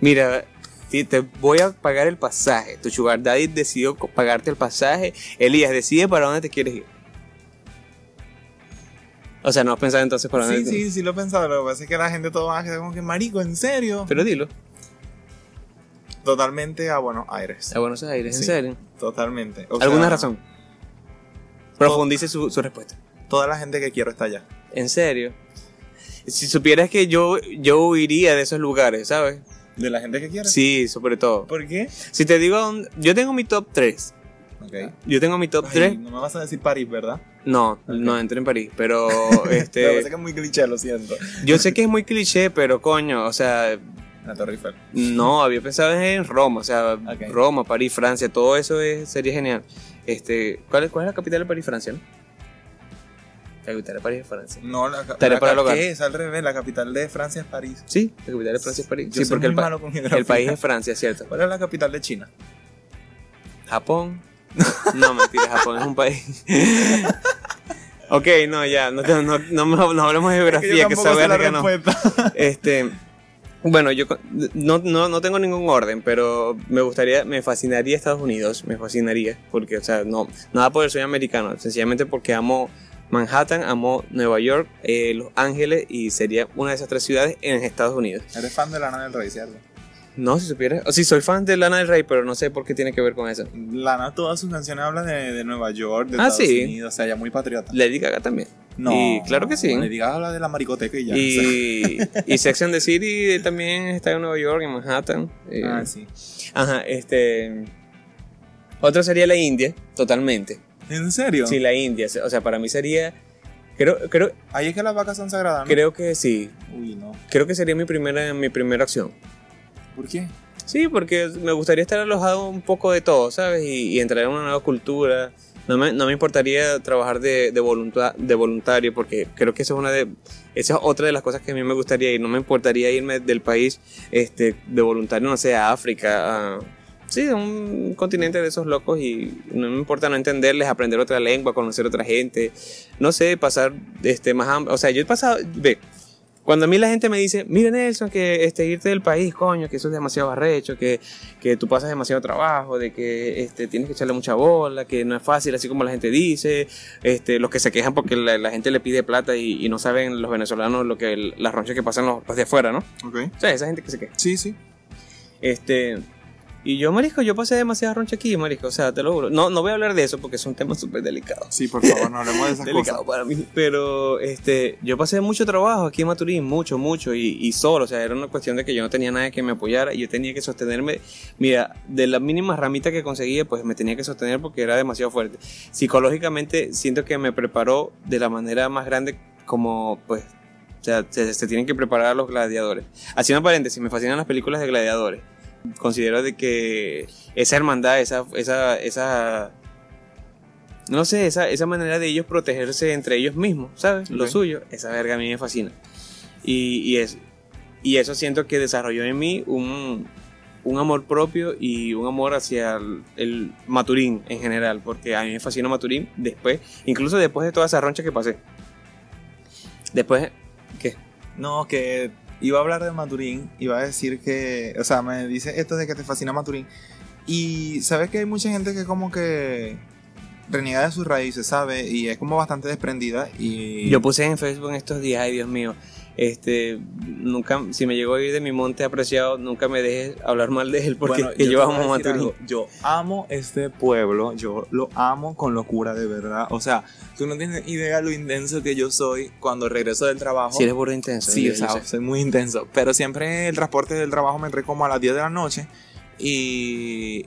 Speaker 1: mira, te voy a pagar el pasaje. Tu sugar daddy decidió pagarte el pasaje. Elías decide para dónde te quieres ir. O sea, no has pensado entonces para dónde
Speaker 2: Sí, sí, sí lo he pensado. Lo que pasa es que la gente todo va a quedar como que marico, ¿en serio?
Speaker 1: Pero dilo.
Speaker 2: Totalmente a Buenos Aires.
Speaker 1: A Buenos Aires, ¿en
Speaker 2: Sí.
Speaker 1: serio?
Speaker 2: Totalmente. O
Speaker 1: ¿Alguna
Speaker 2: sea,
Speaker 1: razón? Profundice su, su respuesta.
Speaker 2: Toda la gente que quiero está allá.
Speaker 1: ¿En serio? Si supieras que yo, yo huiría de esos lugares, ¿sabes?
Speaker 2: ¿De la gente que quiero?
Speaker 1: Sí, sobre todo.
Speaker 2: ¿Por qué?
Speaker 1: Si te digo, dónde- yo tengo mi top 3.
Speaker 2: Ok.
Speaker 1: Yo tengo mi top
Speaker 2: Ay,
Speaker 1: 3.
Speaker 2: no me vas a decir París, ¿verdad?
Speaker 1: No, no entré en París, pero este,
Speaker 2: que es muy cliché, lo siento.
Speaker 1: yo sé que es muy cliché, pero coño, o sea,
Speaker 2: La Torre Eiffel.
Speaker 1: no, había pensado en Roma, o sea. Roma, París, Francia, todo eso es- sería genial. Este, ¿cuál es, ¿Cuál es la capital de París, Francia? No? La capital de París es Francia.
Speaker 2: No, la, la
Speaker 1: para.
Speaker 2: ¿Qué es? Al revés, la capital de Francia es París.
Speaker 1: Sí, la capital de Francia es París.
Speaker 2: Yo
Speaker 1: sí,
Speaker 2: soy
Speaker 1: porque el,
Speaker 2: muy malo con
Speaker 1: el país es Francia, ¿cierto?
Speaker 2: ¿Cuál es la capital de China?
Speaker 1: Japón. No, mentira, Japón es un país. Ok, no, ya, no, no, no, no, hablemos de
Speaker 2: Es
Speaker 1: geografía,
Speaker 2: yo
Speaker 1: que,
Speaker 2: sé la
Speaker 1: verga no. Este, bueno, yo no, no, no tengo ningún orden, pero me gustaría, me fascinaría Estados Unidos, me fascinaría, porque, o sea, no, nada por el sueño americano, sencillamente porque amo Manhattan, amo Nueva York, eh, Los Ángeles y sería una de esas tres ciudades en Estados Unidos.
Speaker 2: Eres fan de Lana del Rey, ¿cierto?
Speaker 1: No, si supieras, o sí, soy fan de Lana del Rey, pero no sé por qué tiene que ver con eso.
Speaker 2: Lana, todas sus canciones hablan de, de Nueva York, de
Speaker 1: Ah,
Speaker 2: Estados
Speaker 1: sí.
Speaker 2: Unidos, o sea, ella muy patriota.
Speaker 1: Lady Gaga también.
Speaker 2: No,
Speaker 1: Y claro que sí.
Speaker 2: Le digas habla de la maricoteca y ya.
Speaker 1: Y, y Sex and the City también está en Nueva York, en Manhattan. eh,
Speaker 2: Ah, sí.
Speaker 1: Ajá, este. Otro sería la India, totalmente.
Speaker 2: ¿En serio?
Speaker 1: Sí, la India. O sea, para mí sería. Creo, creo,
Speaker 2: Ahí es que las vacas son sagradas, ¿no?
Speaker 1: creo que sí.
Speaker 2: Uy, no.
Speaker 1: Creo que sería mi primera, mi primera acción.
Speaker 2: ¿Por qué?
Speaker 1: Sí, porque me gustaría estar alojado un poco de todo, ¿sabes? Y, y entrar en una nueva cultura. No me, no me importaría trabajar de, de, de voluntario, porque creo que eso es una de. Esa es otra de las cosas que a mí me gustaría ir. No me importaría irme del país este, de voluntario, no sé, a África, a. Sí, un continente de esos locos y no me importa no entenderles, aprender otra lengua, conocer otra gente, no sé, pasar este, más hambre. O sea, yo he pasado, ve, cuando a mí la gente me dice, mira Nelson, que este, irte del país, coño, que eso es demasiado arrecho, que, que tú pasas demasiado trabajo, de que este, tienes que echarle mucha bola, que no es fácil, así como la gente dice, este, los que se quejan porque la, la gente le pide plata y, y no saben los venezolanos lo que las ronchas que pasan los, los de afuera, ¿no?
Speaker 2: Ok.
Speaker 1: O sea, esa gente que se queja.
Speaker 2: Sí, sí.
Speaker 1: Este, y yo, marisco, yo pasé demasiada roncha aquí, marisco, o sea, te lo juro. No, no voy a hablar de eso porque es un tema súper delicado.
Speaker 2: Sí, por favor, no hablemos de esas
Speaker 1: delicado
Speaker 2: cosas.
Speaker 1: para mí. Pero este, yo pasé mucho trabajo aquí en Maturín, mucho, mucho, y, y solo. O sea, era una cuestión de que yo no tenía nadie que me apoyara y yo tenía que sostenerme. Mira, de la mínima ramita que conseguía, pues me tenía que sostener porque era demasiado fuerte. Psicológicamente, siento que me preparó de la manera más grande, como pues. O sea, se, se tienen que preparar a los gladiadores. Haciendo paréntesis, me fascinan las películas de gladiadores. Considero de que esa hermandad, esa, esa, esa no sé, esa, esa manera de ellos protegerse entre ellos mismos, ¿sabes? Lo suyo, esa verga a mí me fascina. Y, y, es, y eso siento que desarrolló en mí un, un amor propio y un amor hacia el, el Maturín en general, porque a mí me fascina Maturín después, incluso después de toda esa roncha que pasé. Después, ¿qué?
Speaker 2: No, que iba a hablar de Maturín, iba a decir que, o sea, me dice esto de que te fascina Maturín. Y sabes que hay mucha gente que como que reniega de sus raíces, ¿sabe? Y es como bastante desprendida y...
Speaker 1: Yo puse en Facebook estos días, ay Dios mío, este, nunca, si me llegó a ir de mi monte apreciado, nunca me dejes hablar mal de él porque
Speaker 2: Bueno,
Speaker 1: que
Speaker 2: yo
Speaker 1: yo,
Speaker 2: a
Speaker 1: amo Maturín.
Speaker 2: algo. Yo amo este pueblo, yo lo amo con locura de verdad. O sea, tú no tienes idea lo intenso que yo soy cuando regreso del trabajo.
Speaker 1: Si eres burro intenso.
Speaker 2: Sí, o sea, soy muy intenso. Pero siempre el transporte del trabajo me trae como a las 10 de la noche y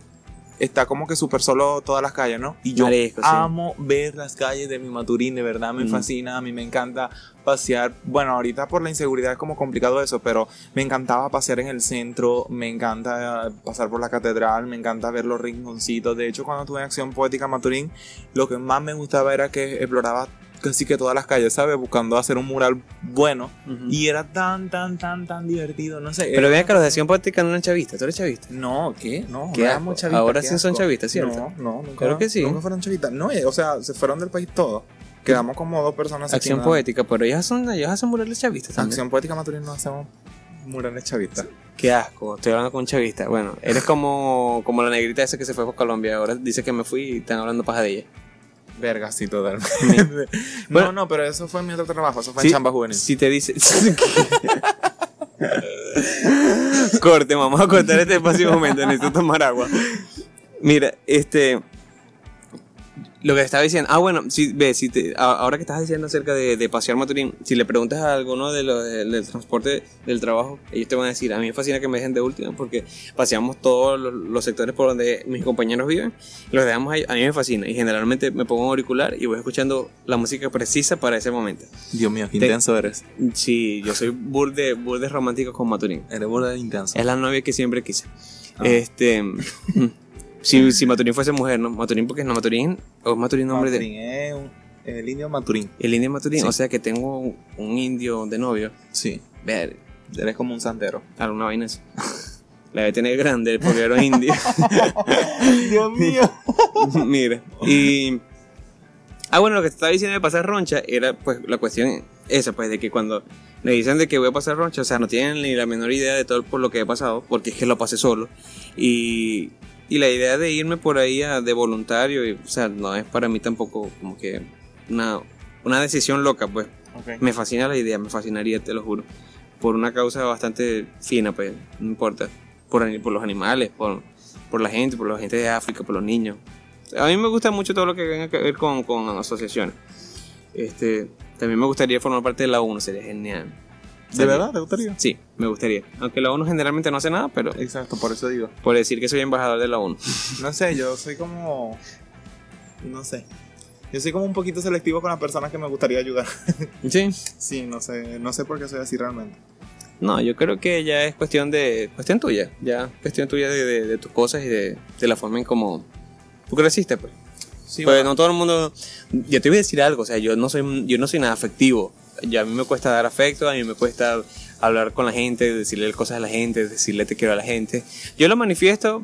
Speaker 2: está como que súper solo todas las calles, ¿no? Y yo
Speaker 1: Marisco, sí.
Speaker 2: amo ver las calles de mi Maturín, de verdad me
Speaker 1: Mm.
Speaker 2: fascina, a mí me encanta pasear. Bueno, ahorita por la inseguridad es como complicado eso, pero me encantaba pasear en el centro, me encanta pasar por la catedral, me encanta ver los rinconcitos. De hecho, cuando estuve en Acción Poética Maturín, lo que más me gustaba era que exploraba casi que todas las calles, ¿sabes? Buscando hacer un mural bueno. Y era tan, tan, tan, tan divertido, no sé.
Speaker 1: Pero vean que los de Acción Poética no eran chavistas, tú eres chavista.
Speaker 2: No, ¿qué? No,
Speaker 1: Qué
Speaker 2: no chavistas,
Speaker 1: Ahora sí son chavistas, ¿cierto?
Speaker 2: No, no, nunca.
Speaker 1: Claro que sí.
Speaker 2: Nunca fueron chavistas. No, eh, o sea, se fueron del país todos. Quedamos como dos personas.
Speaker 1: Acción. Poética, pero ellos son, ellos hacen murales chavistas también.
Speaker 2: Acción Poética Maturín no hacemos murales chavistas.
Speaker 1: Qué asco, estoy hablando con un chavista. Bueno, eres como, como la negrita esa que se fue por Colombia. Ahora dice que me fui y están hablando paja de ella.
Speaker 2: Verga, sí, totalmente.
Speaker 1: Bueno.
Speaker 2: no, no, pero eso fue mi otro trabajo. Eso fue
Speaker 1: Sí,
Speaker 2: en Chamba Juvenil.
Speaker 1: Si te dice. Corte, vamos a cortar este espacio un momento. Necesito tomar agua. Mira, este. Lo que estaba diciendo. Ah, bueno, si, ve, si te- ahora que estás diciendo acerca de, de pasear Maturín, si le preguntas a alguno de los de- del transporte del trabajo, ellos te van a decir: A mí me fascina que me dejen de última porque paseamos todos los, los sectores por donde mis compañeros viven, los dejamos ahí. A mí me fascina y generalmente me pongo un auricular y voy escuchando la música precisa para ese momento.
Speaker 2: Dios mío, qué
Speaker 1: Te-
Speaker 2: intenso eres.
Speaker 1: Sí, yo soy burde, burde romántico con Maturín.
Speaker 2: Eres burda intenso.
Speaker 1: Es la novia que siempre quise.
Speaker 2: Ah.
Speaker 1: Este. si, si Maturín fuese mujer, ¿no? Maturín, porque no Maturín. O es Maturín nombre de.
Speaker 2: Maturín es un- el indio Maturín.
Speaker 1: El indio Maturín.
Speaker 2: Sí.
Speaker 1: O sea que tengo un, indio de novio.
Speaker 2: Sí.
Speaker 1: Ver,
Speaker 2: Eres como un santero.
Speaker 1: alguna vaina así. La debe tener grande porque era indio.
Speaker 2: Dios mío.
Speaker 1: Mira. Y. Ah, bueno, lo que te estaba diciendo de pasar roncha era pues la cuestión esa, pues de que cuando me dicen de que voy a pasar roncha, o sea, no tienen ni la menor idea de todo por lo que he pasado, porque es que lo pasé solo. Y, y la idea de irme por ahí a- de voluntario, y, o sea, no es para mí tampoco como que una, una decisión loca, pues. Me fascina la idea, me fascinaría, te lo juro. Por una causa bastante fina, pues, no importa. Por, por los animales, por, por la gente, por la gente de África, por los niños. A mí me gusta mucho todo lo que tenga que ver con, con asociaciones. Este, también me gustaría formar parte de la ONU, sería genial.
Speaker 2: ¿De verdad? ¿Te gustaría?
Speaker 1: Sí, me gustaría. Aunque la ONU generalmente no hace nada, pero
Speaker 2: Exacto, por eso digo.
Speaker 1: por decir que soy embajador de la ONU.
Speaker 2: No sé, yo soy como. No sé. Yo soy como un poquito selectivo con las personas que me gustaría ayudar.
Speaker 1: Sí.
Speaker 2: Sí, no sé, no sé por qué soy así realmente.
Speaker 1: No, yo creo que ya es cuestión de cuestión tuya, ya cuestión tuya de, de- de tus cosas y de, de la forma en cómo tú creciste, pues.
Speaker 2: Sí,
Speaker 1: pues
Speaker 2: bueno.
Speaker 1: no todo el mundo. Yo te voy a decir algo, o sea, yo no soy, yo no soy nada afectivo. Ya a mí me cuesta dar afecto, a mí me cuesta hablar con la gente, decirle cosas a la gente, decirle te quiero a la gente. Yo lo manifiesto.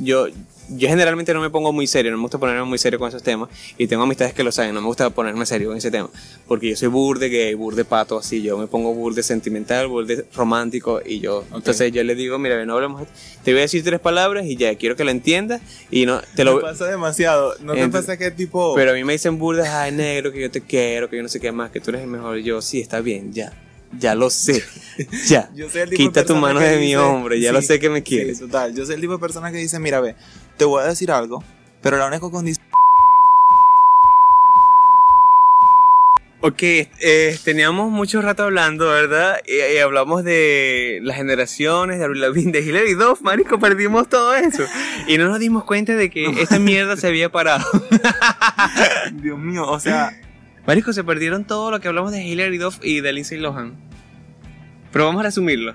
Speaker 1: Yo, yo generalmente no me pongo muy serio, no me gusta ponerme muy serio con esos temas. Y tengo amistades que lo saben, no me gusta ponerme serio con ese tema. Porque yo soy burde gay, burde pato, así. Yo me pongo burde sentimental, burde romántico. Y yo, entonces yo le digo, mira, no hablemos. Te voy a decir tres palabras y ya, quiero que lo entiendas. Y no, te lo
Speaker 2: Me pasa demasiado. ¿No te pasa que tipo.
Speaker 1: pero a mí me dicen burdas, ay negro, que yo te quiero, que yo no sé qué más, que tú eres el mejor. Y yo, sí, está bien, ya. Ya lo sé. Ya.
Speaker 2: Yo soy el tipo de
Speaker 1: Quita tu mano
Speaker 2: que
Speaker 1: de mi hombro, ya lo sé que me quieres.
Speaker 2: Sí, total. Yo soy el tipo de persona que dice, mira, ve, te voy a decir algo, pero la única condición...
Speaker 1: Ok, eh, teníamos mucho rato hablando, ¿verdad? Y, y hablamos de las generaciones, de Avril Lavigne, de Hilary Duff, marico, perdimos todo eso. Y no nos dimos cuenta de que esta mierda se había parado.
Speaker 2: Dios mío, o sea...
Speaker 1: Marico, se perdieron todo lo que hablamos de Hilary Duff y de Lindsay Lohan. Pero vamos a resumirlo.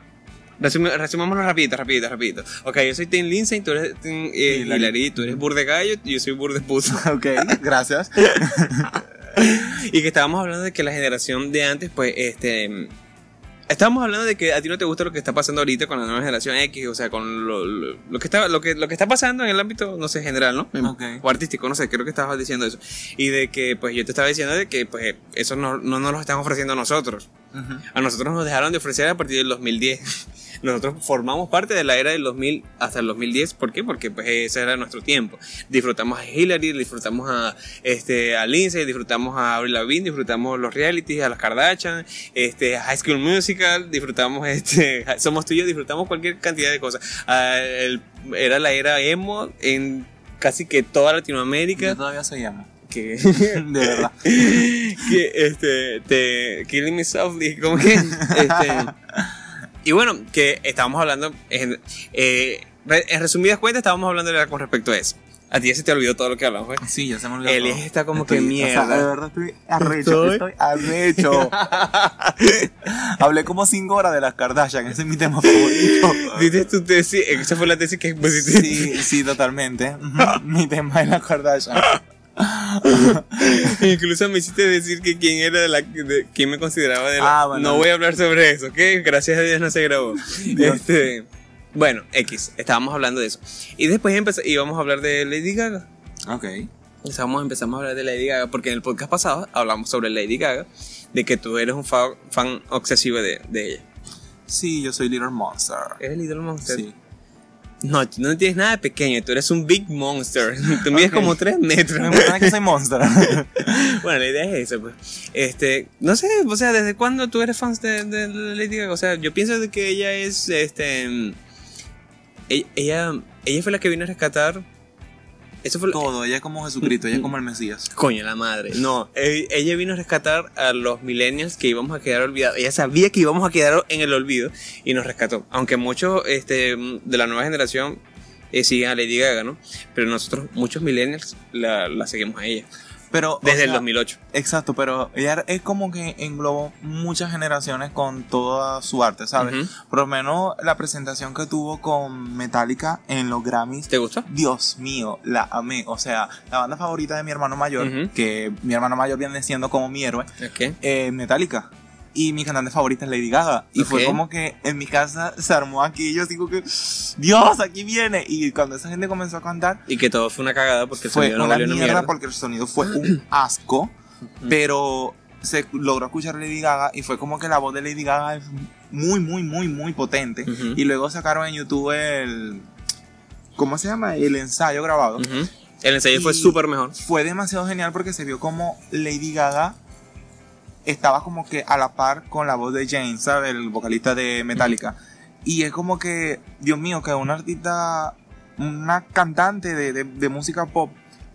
Speaker 1: Resumi- resumámoslo rapidito, rapidito, rapidito. Ok, yo soy Tim Lindsay, tú eres Tim eh,
Speaker 2: Hilary.
Speaker 1: Hilary, tú eres Burde Gallo y yo soy Burde Puso.
Speaker 2: Ok, gracias.
Speaker 1: y que estábamos hablando de que la generación de antes, pues, este... Estábamos hablando de que a ti no te gusta lo que está pasando ahorita con la nueva generación X, o sea, con lo, lo- lo que, está, lo, que, lo que está pasando en el ámbito, no sé, general, ¿no? O artístico, no sé, creo que estabas diciendo eso. Y de que, pues, yo te estaba diciendo de que, pues, eso no, no nos lo están ofreciendo a nosotros. A nosotros nos dejaron de ofrecer a partir del 2010. Nosotros formamos parte de la era del 2000 hasta el 2010. ¿Por qué? Porque pues ese era nuestro tiempo. Disfrutamos a Hillary, disfrutamos a, este, a Lindsay, disfrutamos a Avril Lavigne, disfrutamos los realities, a las Kardashian, este, High School Musical, disfrutamos, este, Somos tuyos, disfrutamos cualquier cantidad de cosas. Ah, el- era la era emo en casi que toda
Speaker 2: Yo
Speaker 1: Latinoamérica.
Speaker 2: todavía amo.
Speaker 1: Que,
Speaker 2: De verdad.
Speaker 1: que este te Killing Me Softly como que este, y bueno que estábamos hablando en, eh, en resumidas cuentas estábamos hablando de- con respecto a eso a ti ya se te olvidó todo lo que hablamos ¿eh?
Speaker 2: Sí, ya se me olvidó.
Speaker 1: Elias
Speaker 2: todo.
Speaker 1: está como
Speaker 2: Estoy-
Speaker 1: que
Speaker 2: O
Speaker 1: mierda
Speaker 2: sea, de verdad estoy arrecho.
Speaker 1: Estoy-
Speaker 2: Estoy, arrecho. Hablé como 5 horas de las Kardashian. Ese es mi tema favorito.
Speaker 1: Dices tu tesis esa fue la tesis que pusiste
Speaker 2: Sí, sí, totalmente. Mi tema es las Kardashian.
Speaker 1: incluso me hiciste decir que quién era de la de, quién me consideraba de la,
Speaker 2: Ah, bueno.
Speaker 1: no voy a hablar sobre eso ¿ok? gracias a Dios no se grabó este bueno X estábamos hablando de eso y después empezó, íbamos a hablar de Lady Gaga
Speaker 2: Ok.
Speaker 1: Empezamos, empezamos a hablar de Lady Gaga porque en el podcast pasado hablamos sobre Lady Gaga, de que tú eres un fa- fan obsesivo de, de ella.
Speaker 2: Sí, yo soy Little Monster.
Speaker 1: ¿Eres Little Monster?
Speaker 2: Sí.
Speaker 1: No, tú no tienes nada de pequeño, tú eres un Big Monster. Tú mides como 3 metros.
Speaker 2: Me que soy Monster.
Speaker 1: bueno, la idea es esa, pues. Este, no sé, o sea, ¿desde cuándo tú eres fan de, de Lady Gaga? O sea, yo pienso de que ella es, este... mm, Ella, ella, ella fue la que vino a rescatar... Eso fue
Speaker 2: Todo, ella es como Jesucristo, ella es como el Mesías.
Speaker 1: Coño, la madre. No, ella vino a rescatar a los millennials que íbamos a quedar olvidados. Ella sabía que íbamos a quedar en el olvido y nos rescató. Aunque muchos este, de la nueva generación eh, siguen a Lady Gaga, ¿no? Pero nosotros, muchos millennials, la, la seguimos a ella.
Speaker 2: Pero,
Speaker 1: Desde el
Speaker 2: sea,
Speaker 1: 2008.
Speaker 2: Exacto, pero ella es como que englobó muchas generaciones con toda su arte, ¿sabes?
Speaker 1: Ujú.
Speaker 2: Por lo menos la presentación que tuvo con Metallica en los Grammys.
Speaker 1: ¿Te gustó?
Speaker 2: Dios mío, la amé. O sea, la banda favorita de mi hermano mayor, que mi hermano mayor viene siendo como mi héroe,
Speaker 1: Ok.
Speaker 2: eh, Metallica. Y mi cantante favorita es Lady Gaga. Y fue
Speaker 1: Ok.
Speaker 2: como que en mi casa se armó aquí. Y yo digo que, Dios, aquí viene. Y cuando esa gente comenzó a cantar,
Speaker 1: Y que todo fue una cagada porque el
Speaker 2: fue
Speaker 1: sonido no
Speaker 2: una
Speaker 1: valió
Speaker 2: mierda,
Speaker 1: una mierda.
Speaker 2: porque el sonido fue un asco. pero se logró escuchar Lady Gaga. Y fue como que la voz de Lady Gaga es muy, muy, muy, muy potente.
Speaker 1: Ujú.
Speaker 2: Y luego sacaron en YouTube el. ¿Cómo se llama? El ensayo grabado.
Speaker 1: Ujú. El ensayo fue
Speaker 2: Y-
Speaker 1: súper mejor.
Speaker 2: Fue demasiado genial porque se vio como Lady Gaga estaba como que a la par con la voz de James, ¿sabes? El vocalista de Metallica. Y es como que, Dios mío, que una artista, una cantante de, de- música pop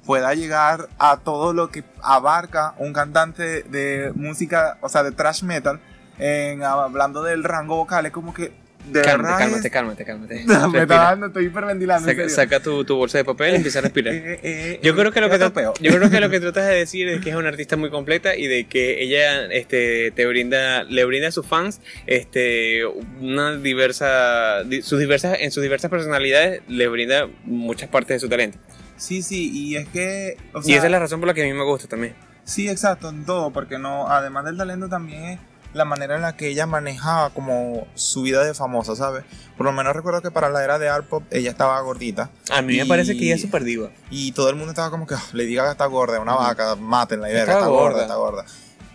Speaker 2: pueda llegar a todo lo que abarca un cantante de música, o sea, de thrash metal, en, hablando del rango vocal, es como que... De
Speaker 1: Cálmate,
Speaker 2: verdad
Speaker 1: cálmate, cálmate, cálmate.
Speaker 2: Me está dando, estoy hiperventilando. en
Speaker 1: Saca,
Speaker 2: serio.
Speaker 1: saca tu, tu bolsa de papel y empieza a respirar.
Speaker 2: Eh, eh,
Speaker 1: Yo creo que lo que,
Speaker 2: eh,
Speaker 1: yo creo que lo que tratas de decir es que es una artista muy completa y de que ella este, te brinda, le brinda a sus fans este, una diversa, di- sus diversas, en sus diversas personalidades le brinda muchas partes de su talento.
Speaker 2: Sí, sí, y es que. o
Speaker 1: y esa es la razón por la que a mí me gusta también.
Speaker 2: Sí, exacto, en todo, porque no, además del talento también es la manera en la que ella manejaba como su vida de famosa, ¿sabes? Por lo menos recuerdo que para la era de art pop ella estaba gordita
Speaker 1: A mí me parece que ella es súper diva.
Speaker 2: y todo el mundo estaba como que "Ah, Lady Gaga está gorda, una
Speaker 1: Ujú.
Speaker 2: vaca, mátenla y verga, está gorda,
Speaker 1: gorda.
Speaker 2: está gorda.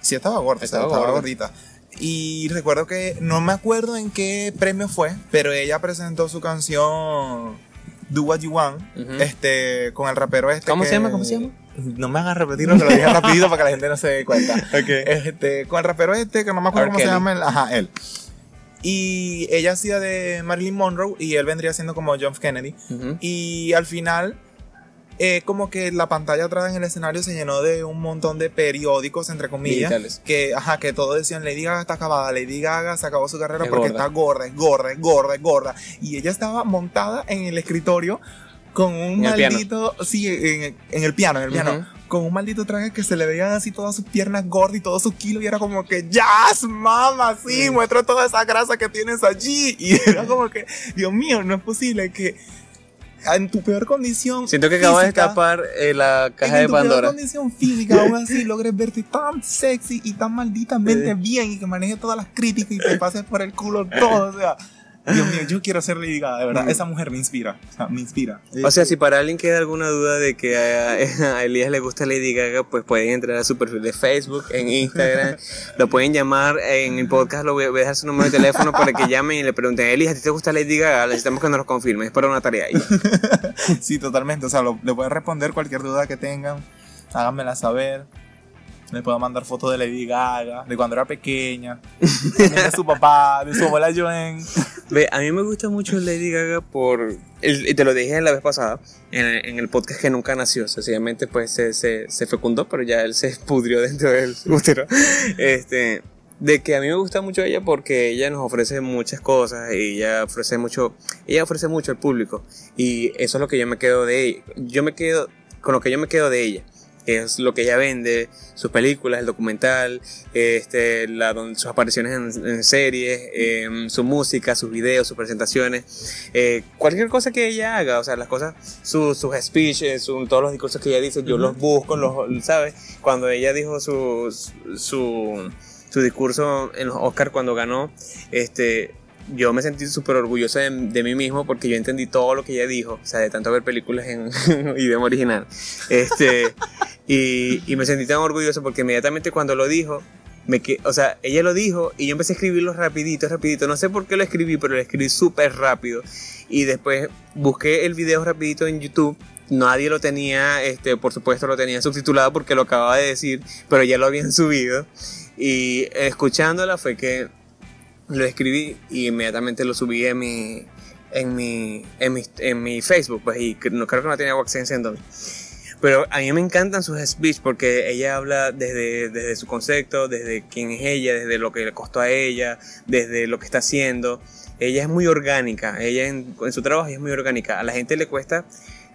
Speaker 2: Sí, estaba gorda,
Speaker 1: Estaba
Speaker 2: estaba,
Speaker 1: gorda.
Speaker 2: gordita. Y recuerdo que no me acuerdo en qué premio fue, pero ella presentó su canción Do What You Want este, con el rapero este.
Speaker 1: ¿Cómo se llama? ¿Cómo se llama?
Speaker 2: No me hagas repetirlo, que lo dije rapidito para que la gente no se dé cuenta.
Speaker 1: Ok.
Speaker 2: Este, con el rapero este, que no me acuerdo
Speaker 1: R.
Speaker 2: cómo se llama, él. ajá, él. Y ella hacía de Marilyn Monroe y él vendría siendo como John F. Kennedy. Y al final, eh, como que la pantalla atrás en el escenario se llenó de un montón de periódicos, entre comillas.
Speaker 1: Digitales.
Speaker 2: Que, ajá, que todos decían, Lady Gaga está acabada, Lady Gaga se acabó su carrera
Speaker 1: Es
Speaker 2: porque
Speaker 1: gorda.
Speaker 2: está gorda, es gorda, es gorda, es gorda. Y ella estaba montada en el escritorio con un maldito, sí, en, en el piano, en el piano, con un maldito traje que se le veían así todas sus piernas gordas y todos sus kilos y era como que, ¡Yas, mama! Sí,
Speaker 1: Mm.
Speaker 2: muestra toda esa grasa que tienes allí. Y era como que, Dios mío, no es posible que en tu peor condición
Speaker 1: Siento que acabas de
Speaker 2: física,
Speaker 1: tapar eh, la caja
Speaker 2: en
Speaker 1: de
Speaker 2: tu peor
Speaker 1: Pandora.
Speaker 2: condición física, aún así logres verte tan sexy y tan malditamente bien y que manejes todas las críticas y te pases por el culo todo. O sea, Dios mío, yo quiero ser Lady Gaga, de verdad.
Speaker 1: Mm.
Speaker 2: Esa mujer me inspira. O sea, me inspira.
Speaker 1: O sea, si para alguien queda alguna duda de que a, a Elías le gusta Lady Gaga, pues pueden entrar a su perfil de Facebook, en Instagram, lo pueden llamar en el podcast, lo voy a dejar su número de teléfono para que llamen y le pregunten, Elías, ¿a ti te gusta Lady Gaga? Necesitamos que nos lo confirme, es para una tarea. Ya.
Speaker 2: Sí, totalmente. O sea, lo- le pueden responder cualquier duda que tengan. Háganmela saber. Les puedo mandar fotos de Lady Gaga, de cuando era pequeña, de su papá, de su abuela Joan.
Speaker 1: Ve, a mí me gusta mucho Lady Gaga por, y te lo dije la vez pasada, en, en el podcast que nunca nació, sencillamente pues se, se, se fecundó, pero ya él se pudrió dentro del útero. Este, de que a mí me gusta mucho ella porque ella nos ofrece muchas cosas y ella ofrece mucho, ella ofrece mucho al público y eso es lo que yo me quedo de ella. Yo me quedo, con lo que yo me quedo de ella. Que Es lo que ella vende, sus películas, el documental, este, la, sus apariciones en, en series, em, su música, sus videos, sus presentaciones, eh, cualquier cosa que ella haga, o sea, las cosas, sus sus speeches, su- todos los discursos que ella dice, yo los busco, los, ¿sabes? Cuando ella dijo su, su, su discurso en los Oscars cuando ganó, este, yo me sentí súper orgulloso de, de mí mismo porque yo entendí todo lo que ella dijo, o sea, de tanto ver películas en idioma original. Este, y, y me sentí tan orgulloso porque inmediatamente cuando lo dijo, me que, o sea, ella lo dijo y yo empecé a escribirlo rapidito, rapidito. No sé por qué lo escribí, pero lo escribí súper rápido. Y después busqué el video rapidito en YouTube. Nadie lo tenía, este, por supuesto lo tenía subtitulado porque lo acababa de decir, pero ya lo habían subido. Y escuchándola fue que lo escribí y inmediatamente lo subí en mi, en mi, en mi, en mi Facebook, pues, y no, creo que no tenía AdSense entonces. Pero a mí me encantan sus speech porque ella habla desde, desde su concepto, desde quién es ella, desde lo que le costó a ella, desde lo que está haciendo. Ella es muy orgánica, ella en, en su trabajo es muy orgánica. A la gente le cuesta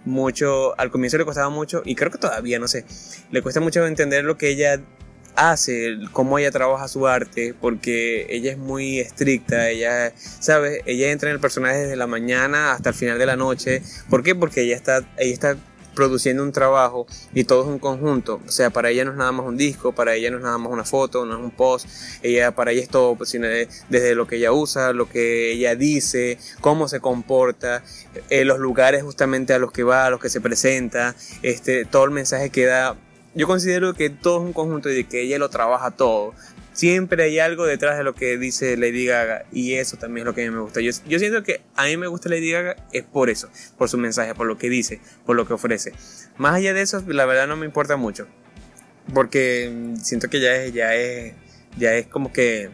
Speaker 1: mucho, al comienzo le costaba mucho, y creo que todavía, no sé, le cuesta mucho entender lo que ella hace, cómo ella trabaja su arte, porque ella es muy estricta, ella, ¿sabes? Ella entra en el personaje desde la mañana hasta el final de la noche. ¿Por qué? Porque ella está, ella está produciendo un trabajo y todo es un conjunto. O sea, para ella no es nada más un disco, para ella no es nada más una foto, no es un post. Ella, para ella es todo, pues, sino de- desde lo que ella usa, lo que ella dice, cómo se comporta, eh, los lugares justamente a los que va, a los que se presenta, este, todo el mensaje que da. Yo considero que todo es un conjunto y de que ella lo trabaja todo. Siempre hay algo detrás de lo que dice Lady Gaga y eso también es lo que a mí me gusta. Yo, yo siento que a mí me gusta Lady Gaga es por eso, por su mensaje, por lo que dice, por lo que ofrece. Más allá de eso, la verdad no me importa mucho. Porque siento que ya es, ya es, ya es como que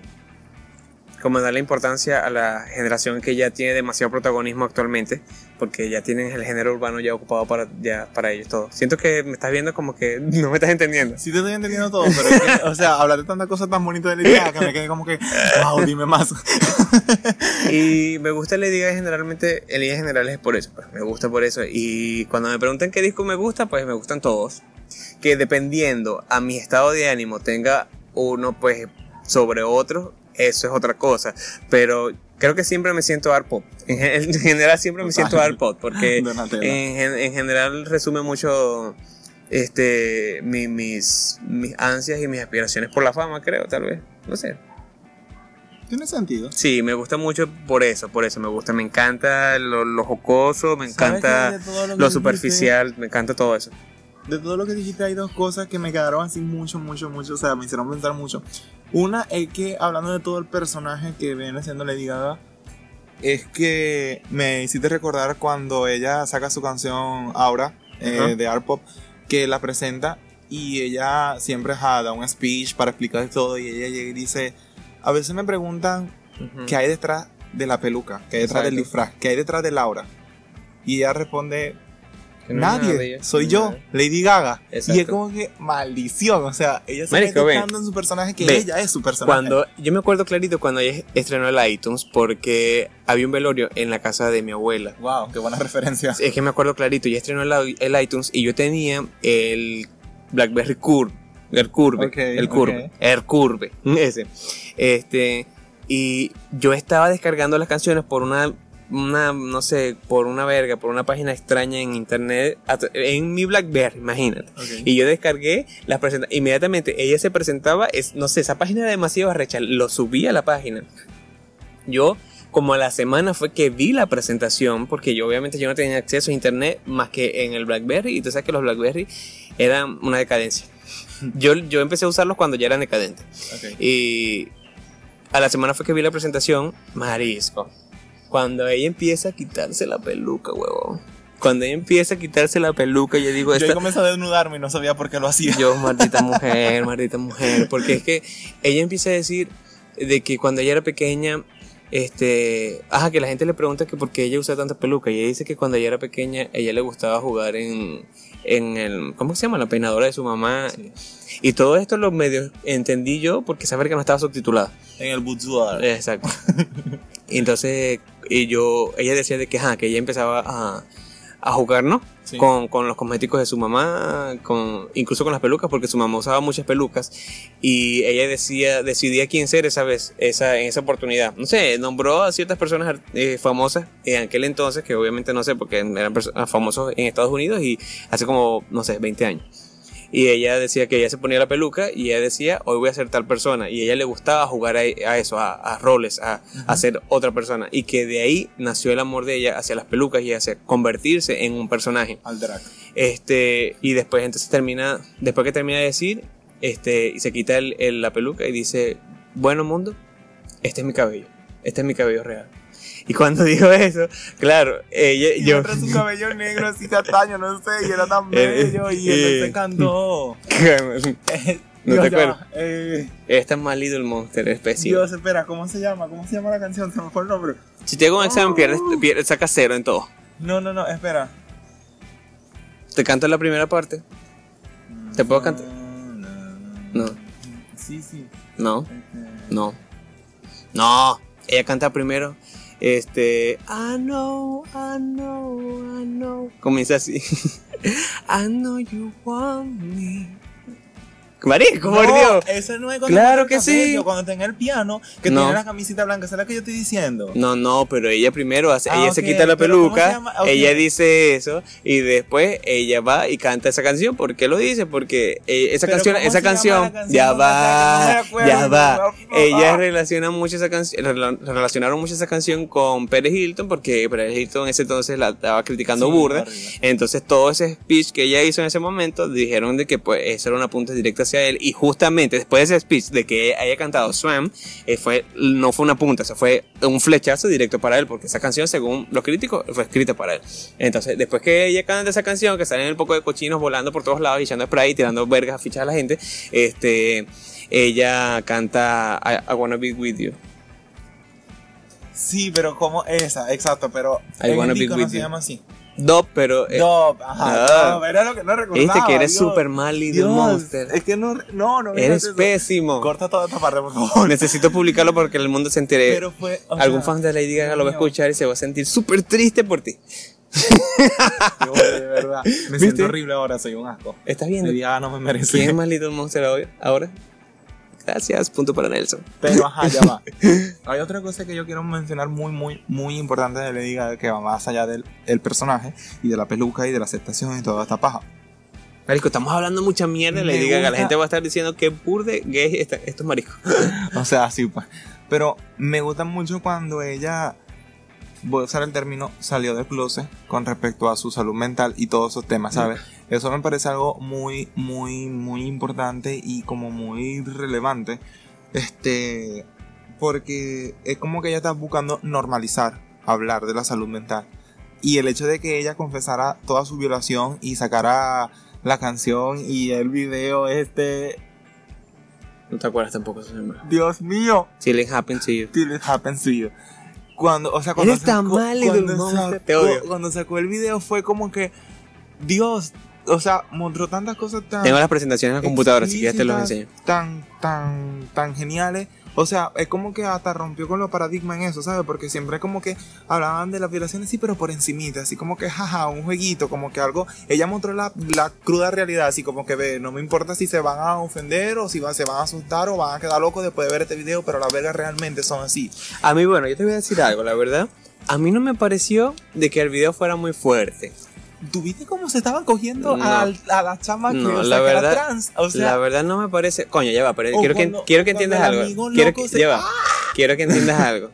Speaker 1: como darle importancia a la generación que ya tiene demasiado protagonismo actualmente, porque ya tienen el género urbano ya ocupado para, ya, para ellos todo. Siento que me estás viendo como que no me estás entendiendo.
Speaker 2: Sí te estoy entendiendo todo, pero es que, o sea, hablar de tantas cosas tan bonitas de Lady Gaga que me quedé como que, wow, dime más.
Speaker 1: Y me gusta Lady Gaga generalmente, en líneas generales es por eso, pues, me gusta por eso. Y cuando me preguntan qué disco me gusta, pues me gustan todos. Que dependiendo a mi estado de ánimo tenga uno pues sobre otro, eso es otra cosa. Pero creo que siempre me siento art pop. En, gen- en general siempre me siento pop porque en, gen- en general resume mucho este mi- mis, mis ansias y mis aspiraciones por la fama, creo, tal vez. No sé.
Speaker 2: Tiene sentido.
Speaker 1: Sí, me gusta mucho por eso, por eso me gusta, me encanta lo, lo jocoso, me
Speaker 2: ¿Sabes
Speaker 1: encanta lo
Speaker 2: dijiste-
Speaker 1: superficial, me encanta todo eso.
Speaker 2: De todo lo que dijiste hay dos cosas que me quedaron así mucho, mucho, mucho, o sea, me hicieron pensar mucho. Una es que hablando de todo el personaje que viene siendo Lady Gaga, es que me hiciste recordar cuando ella saca su canción Aura eh, de Art Pop, que la presenta y ella siempre ajá, da un speech para explicar todo y ella llega y dice, a veces me preguntan qué hay detrás de la peluca, qué hay detrás del disfraz, qué hay detrás de Laura. Y ella responde,
Speaker 1: no
Speaker 2: Nadie, soy yo. Lady Gaga.
Speaker 1: Exacto.
Speaker 2: Y es como que maldición, o sea, ella se
Speaker 1: ve.
Speaker 2: tanto en su personaje que
Speaker 1: Ve.
Speaker 2: ella es su personaje.
Speaker 1: Cuando yo me acuerdo clarito cuando ella estrenó el iTunes porque había un velorio en la casa de mi abuela.
Speaker 2: Wow, qué buena referencia.
Speaker 1: Es que me acuerdo clarito, ella estrenó el, el iTunes y yo tenía el BlackBerry Curve, el Curve, el Curve, el Curve, ese. Este, y yo estaba descargando las canciones por una una, no sé, por una verga, por una página extraña en internet, en mi Blackberry, imagínate.
Speaker 2: Ok.
Speaker 1: Y yo descargué las presenta Inmediatamente ella se presentaba, es, no sé, esa página era demasiado arrecha, lo subí a la página. Yo, como a la semana fue que vi la presentación, porque yo obviamente yo no tenía acceso a internet más que en el Blackberry, y tú sabes que los Blackberry eran una decadencia. Yo, yo empecé a usarlos cuando ya eran decadentes.
Speaker 2: Ok.
Speaker 1: Y a la semana fue que vi la presentación, marisco. Cuando ella empieza a quitarse la peluca, huevón. Cuando ella empieza a quitarse la peluca, yo digo,
Speaker 2: Yo
Speaker 1: esta,
Speaker 2: comencé a desnudarme y no sabía por qué lo hacía.
Speaker 1: yo, maldita mujer, maldita mujer. Porque es que ella empieza a decir de que cuando ella era pequeña, este, ajá, que la gente le pregunta que por qué ella usa tanta peluca. Y ella dice que cuando ella era pequeña, ella le gustaba jugar en, en el, ¿cómo se llama? La peinadora de su mamá.
Speaker 2: Sí.
Speaker 1: Y todo esto lo medio entendí yo porque saber que no estaba subtitulada.
Speaker 2: En el boudoir.
Speaker 1: Exacto. y entonces, y yo, ella decía de que, ajá, que ella empezaba a, a jugar, ¿no?
Speaker 2: Sí.
Speaker 1: Con, con los cosméticos de su mamá, con, incluso con las pelucas, porque su mamá usaba muchas pelucas. Y ella decía, decidía quién ser esa vez, esa, en esa oportunidad. No sé, nombró a ciertas personas eh, famosas en aquel entonces, que obviamente no sé, porque eran perso- famosos en Estados Unidos y hace como, no sé, 20 años. Y ella decía que ella se ponía la peluca y ella decía, hoy voy a ser tal persona. Y a ella le gustaba jugar a, a eso, a, a roles, a, a ser otra persona. Y que de ahí nació el amor de ella hacia las pelucas y hacia convertirse en un personaje.
Speaker 2: Al drag.
Speaker 1: Este, y después entonces termina, después que termina de decir, este, y se quita el- el- la peluca y dice, bueno mundo, este es mi cabello, este es mi cabello real. Y cuando dijo eso, claro, ella,
Speaker 2: Y
Speaker 1: yo...
Speaker 2: su cabello negro así castaño, no sé, y era tan
Speaker 1: Eh,
Speaker 2: bello. Y
Speaker 1: eh,
Speaker 2: él se encantó.
Speaker 1: ¿No
Speaker 2: Dios,
Speaker 1: te
Speaker 2: ya,
Speaker 1: acuerdas?
Speaker 2: eh,
Speaker 1: Esta es más Little Monster, especie.
Speaker 2: Dios, espera, ¿cómo se llama? ¿Cómo se llama la canción? Se me fue el nombre.
Speaker 1: Si te hago un examen, pierdes, pierdes, sacas cero en todo.
Speaker 2: No, no, no, espera.
Speaker 1: Te canto la primera parte. ¿Te puedo cantar? No.
Speaker 2: Sí, sí.
Speaker 1: No,
Speaker 2: Este,
Speaker 1: no. No. Ella canta primero. Este. I know, I know, I know. Comienza así. I know you want me. Marico, por
Speaker 2: No,
Speaker 1: Dios.
Speaker 2: Esa no es cuando
Speaker 1: Claro que sí.
Speaker 2: Cuando está en el piano, que
Speaker 1: No.
Speaker 2: tiene la camisita blanca, ¿sabes lo que yo estoy diciendo?
Speaker 1: No, no, pero ella primero hace,
Speaker 2: Ah,
Speaker 1: ella se
Speaker 2: ok,
Speaker 1: quita la
Speaker 2: pero ¿cómo se
Speaker 1: peluca,
Speaker 2: llama? Ok.
Speaker 1: ella dice eso y después ella va y canta esa canción. ¿Por qué lo dice? Porque eh, esa canción,
Speaker 2: ¿cómo
Speaker 1: esa
Speaker 2: se
Speaker 1: canción,
Speaker 2: la canción?
Speaker 1: ya va,
Speaker 2: acuerdo,
Speaker 1: ya va. Ella relaciona mucho esa canción, relacionaron mucho esa canción con Pérez Hilton porque Pérez Hilton en ese entonces la estaba criticando
Speaker 2: Sí,
Speaker 1: burda. Entonces todo ese speech que ella hizo en ese momento dijeron de que pues eso era una punta directa hacia él y justamente después de ese speech de que haya cantado Swam eh, fue no fue una punta, eso fue un flechazo directo para él porque esa canción según los críticos fue escrita para él. Entonces después que ella canta esa canción que salen un poco de cochinos volando por todos lados y echando spray y tirando vergas a fichas a la gente, este ella canta I, I Wanna Be With You.
Speaker 2: Sí, pero como esa, exacto, pero
Speaker 1: I
Speaker 2: en
Speaker 1: wanna
Speaker 2: el
Speaker 1: be
Speaker 2: disco
Speaker 1: with
Speaker 2: no se llama así.
Speaker 1: Dop, pero eh,
Speaker 2: No, ajá,
Speaker 1: Ah.
Speaker 2: no, era lo que no recordaba.
Speaker 1: viste que eres
Speaker 2: Dios.
Speaker 1: super mal y
Speaker 2: Dios,
Speaker 1: monster.
Speaker 2: Es que no, no, no.
Speaker 1: Eres
Speaker 2: eso.
Speaker 1: pésimo.
Speaker 2: Corta toda esta parte, por favor.
Speaker 1: Necesito publicarlo porque el mundo se entere.
Speaker 2: Pero fue. o
Speaker 1: Algún
Speaker 2: sea,
Speaker 1: fan de Lady Gaga lo va a escuchar y se va a sentir súper triste por ti.
Speaker 2: Dios, de verdad. Me
Speaker 1: ¿Viste?
Speaker 2: siento horrible ahora, soy un asco.
Speaker 1: ¿Estás viendo?
Speaker 2: Lady Gaga no me merece.
Speaker 1: ¿Quién es más Little Monster ahora? Gracias, punto para Nelson.
Speaker 2: Pero ajá, ya va. Hay otra cosa que yo quiero mencionar muy, muy, muy importante de Lady Gaga que va más allá del el personaje y de la peluca y de la aceptación y toda esta paja.
Speaker 1: Marico, estamos hablando mucha mierda de Lady Gaga. La gente va a estar diciendo que burde gay esta- estos maricos.
Speaker 2: O sea, sí, pues. Pero me gusta mucho cuando ella, voy a usar el término, salió del closet con respecto a su salud mental y todos esos temas, ¿sabes? Eso me parece algo muy, muy, muy importante y como muy relevante. Este, porque es como que ella está buscando normalizar hablar de la salud mental. Y el hecho de que ella confesara toda su violación y sacara la canción y el video este,
Speaker 1: No te acuerdas tampoco de su nombre.
Speaker 2: Dios mío,
Speaker 1: Till it happened to you.
Speaker 2: Till it happens to you. Cuando, o sea, cuando
Speaker 1: Eres tan mal, Little
Speaker 2: cuando sacó-
Speaker 1: te odio.
Speaker 2: cuando sacó el video fue como que Dios, o sea, mostró tantas cosas tan
Speaker 1: Tengo las presentaciones en la computadora, si quieres te los enseño.
Speaker 2: Tan tan tan geniales. O sea, es como que hasta rompió con los paradigmas en eso, ¿sabes? Porque siempre como que hablaban de las violaciones, sí, pero por encimita, así como que, jaja, un jueguito, como que algo. Ella mostró la, la cruda realidad, así como que ve, no me importa si se van a ofender o si se van a asustar o van a quedar locos después de ver este video, pero las vergas realmente son así.
Speaker 1: A mí, bueno, yo te voy a decir algo, la verdad. A mí no me pareció de que el video fuera muy fuerte.
Speaker 2: ¿Tú viste cómo se estaban cogiendo
Speaker 1: No.
Speaker 2: al- a, la chama que,
Speaker 1: No,
Speaker 2: o sea,
Speaker 1: la
Speaker 2: que era
Speaker 1: verdad-
Speaker 2: trans? O sea,
Speaker 1: la verdad no me parece. Coño, ya va, pero quiero,
Speaker 2: cuando-
Speaker 1: que, quiero que entiendas algo. Quiero que,
Speaker 2: se-
Speaker 1: ya va. Quiero que entiendas algo.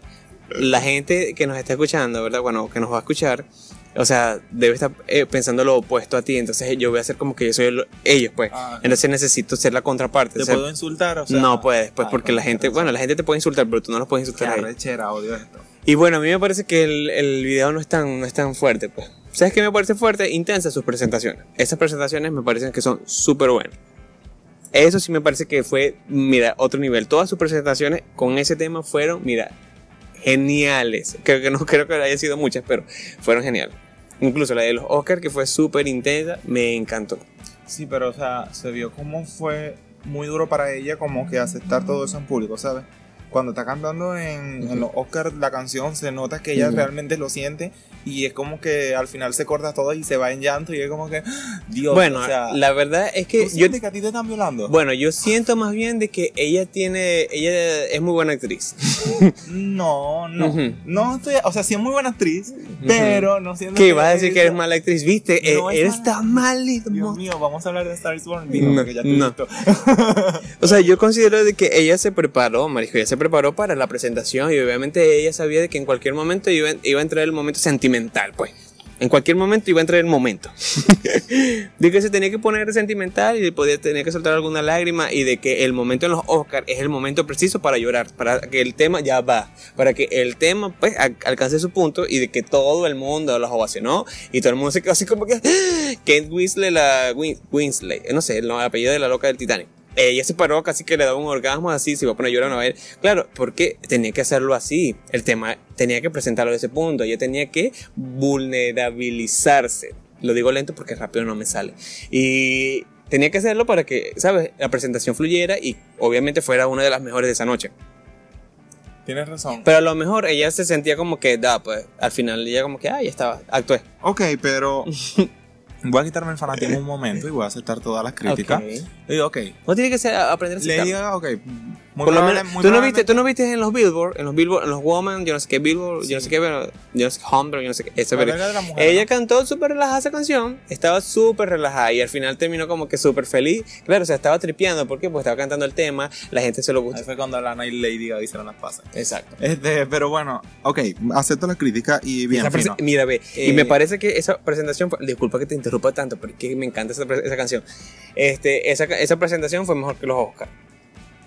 Speaker 1: La gente que nos está escuchando, ¿verdad? Bueno, que nos va a escuchar, o sea, debe estar eh, pensando lo opuesto a ti. Entonces yo voy a hacer como que yo soy el- ellos, pues.
Speaker 2: Ah.
Speaker 1: Entonces necesito ser la contraparte.
Speaker 2: ¿Te
Speaker 1: o sea,
Speaker 2: puedo insultar? O sea,
Speaker 1: no puedes, pues,
Speaker 2: Ay,
Speaker 1: porque la
Speaker 2: qué
Speaker 1: gente, bueno, la gente te puede insultar, pero tú no los puedes
Speaker 2: Qué
Speaker 1: insultar a ellos.
Speaker 2: arrechera, odio esto.
Speaker 1: Y bueno, a mí me parece que el, el video no es, tan, no es tan fuerte, pues. ¿Sabes qué me parece fuerte? Intensa sus presentaciones. Esas presentaciones me parecen que son súper buenas. Eso sí me parece que fue, mira, otro nivel. Todas sus presentaciones con ese tema fueron, mira, geniales. Creo que no creo que haya sido muchas, pero fueron geniales. Incluso la de los Oscars, que fue súper intensa, me encantó.
Speaker 2: Sí, pero o sea, se vio cómo fue muy duro para ella como que aceptar todo eso en público, ¿sabes? Cuando está cantando en, en los Oscars la canción, se nota que ella
Speaker 1: Ujú.
Speaker 2: realmente lo siente y es como que al final se corta todo y se va en llanto y es como que, ¡Ah! Dios,
Speaker 1: bueno,
Speaker 2: o sea,
Speaker 1: la verdad es
Speaker 2: ¿tú
Speaker 1: que yo,
Speaker 2: sientes que a ti te están violando?
Speaker 1: bueno, yo siento más bien de que ella tiene, ella es muy buena actriz.
Speaker 2: No, no,
Speaker 1: Ujú.
Speaker 2: no estoy, o sea, sí es muy buena actriz, pero no siento
Speaker 1: ¿Qué? ¿Vas a decir que eres mala actriz? ¿Viste?
Speaker 2: No
Speaker 1: Eh,
Speaker 2: es
Speaker 1: eres tan mal,
Speaker 2: Dios mío, vamos a hablar de Star digo,
Speaker 1: No,
Speaker 2: ya te
Speaker 1: no. O sea, yo considero de que ella se preparó, Marisco, ella se preparó para la presentación y obviamente ella sabía de que en cualquier momento iba, iba a entrar el momento sentimental, pues. En cualquier momento iba a entrar el momento. de que se tenía que poner sentimental y podía tener que soltar alguna lágrima y de que el momento en los Oscars es el momento preciso para llorar, para que el tema ya va, para que el tema pues al- alcance su punto y de que todo el mundo los ovacionó y todo el mundo se quedó así como que Kate Winslet, la Win- Winslet, no sé, el apellido de la loca del Titanic. Ella se paró, casi que le daba un orgasmo así, se iba a poner a llorar una vez. Claro, porque tenía que hacerlo así. El tema tenía que presentarlo de ese punto. Ella tenía que vulnerabilizarse. Lo digo lento porque rápido no me sale. Y tenía que hacerlo para que, ¿sabes? La presentación fluyera y obviamente fuera una de las mejores de esa noche.
Speaker 2: Tienes razón.
Speaker 1: Pero a lo mejor ella se sentía como que, da, pues al final ella como que, ah, ya estaba, actué.
Speaker 2: Ok, pero voy a quitarme el fanatismo un momento y voy a aceptar todas las críticas.
Speaker 1: Ok.
Speaker 2: Y digo, ok,
Speaker 1: No tiene que ser aprender a
Speaker 2: le
Speaker 1: aceptar.
Speaker 2: diga, ok. Muy
Speaker 1: Por lo menos,
Speaker 2: muy
Speaker 1: ¿tú, no viste, tú no viste en los Billboard, en los Billboard, en los Woman, yo no sé qué Billboard, yo no sé qué, pero, yo no sé qué Humber, yo no sé qué, ese, pero- Ella cantó súper relajada esa canción, estaba súper relajada y al final terminó como que súper feliz. Claro, o sea, estaba tripeando, ¿por qué? Porque estaba cantando el tema, la gente se lo
Speaker 2: Ahí
Speaker 1: gustó.
Speaker 2: fue cuando Lana y Lady Gaga hicieron las pasas.
Speaker 1: Exacto.
Speaker 2: Este, pero bueno, ok, acepto la crítica y bien fino.
Speaker 1: Mira, ve, y
Speaker 2: Eh,
Speaker 1: me parece que esa presentación, disculpa que te interrumpa tanto, pero es que me encanta esa, esa canción. Este, esa, esa presentación fue mejor que los Oscars.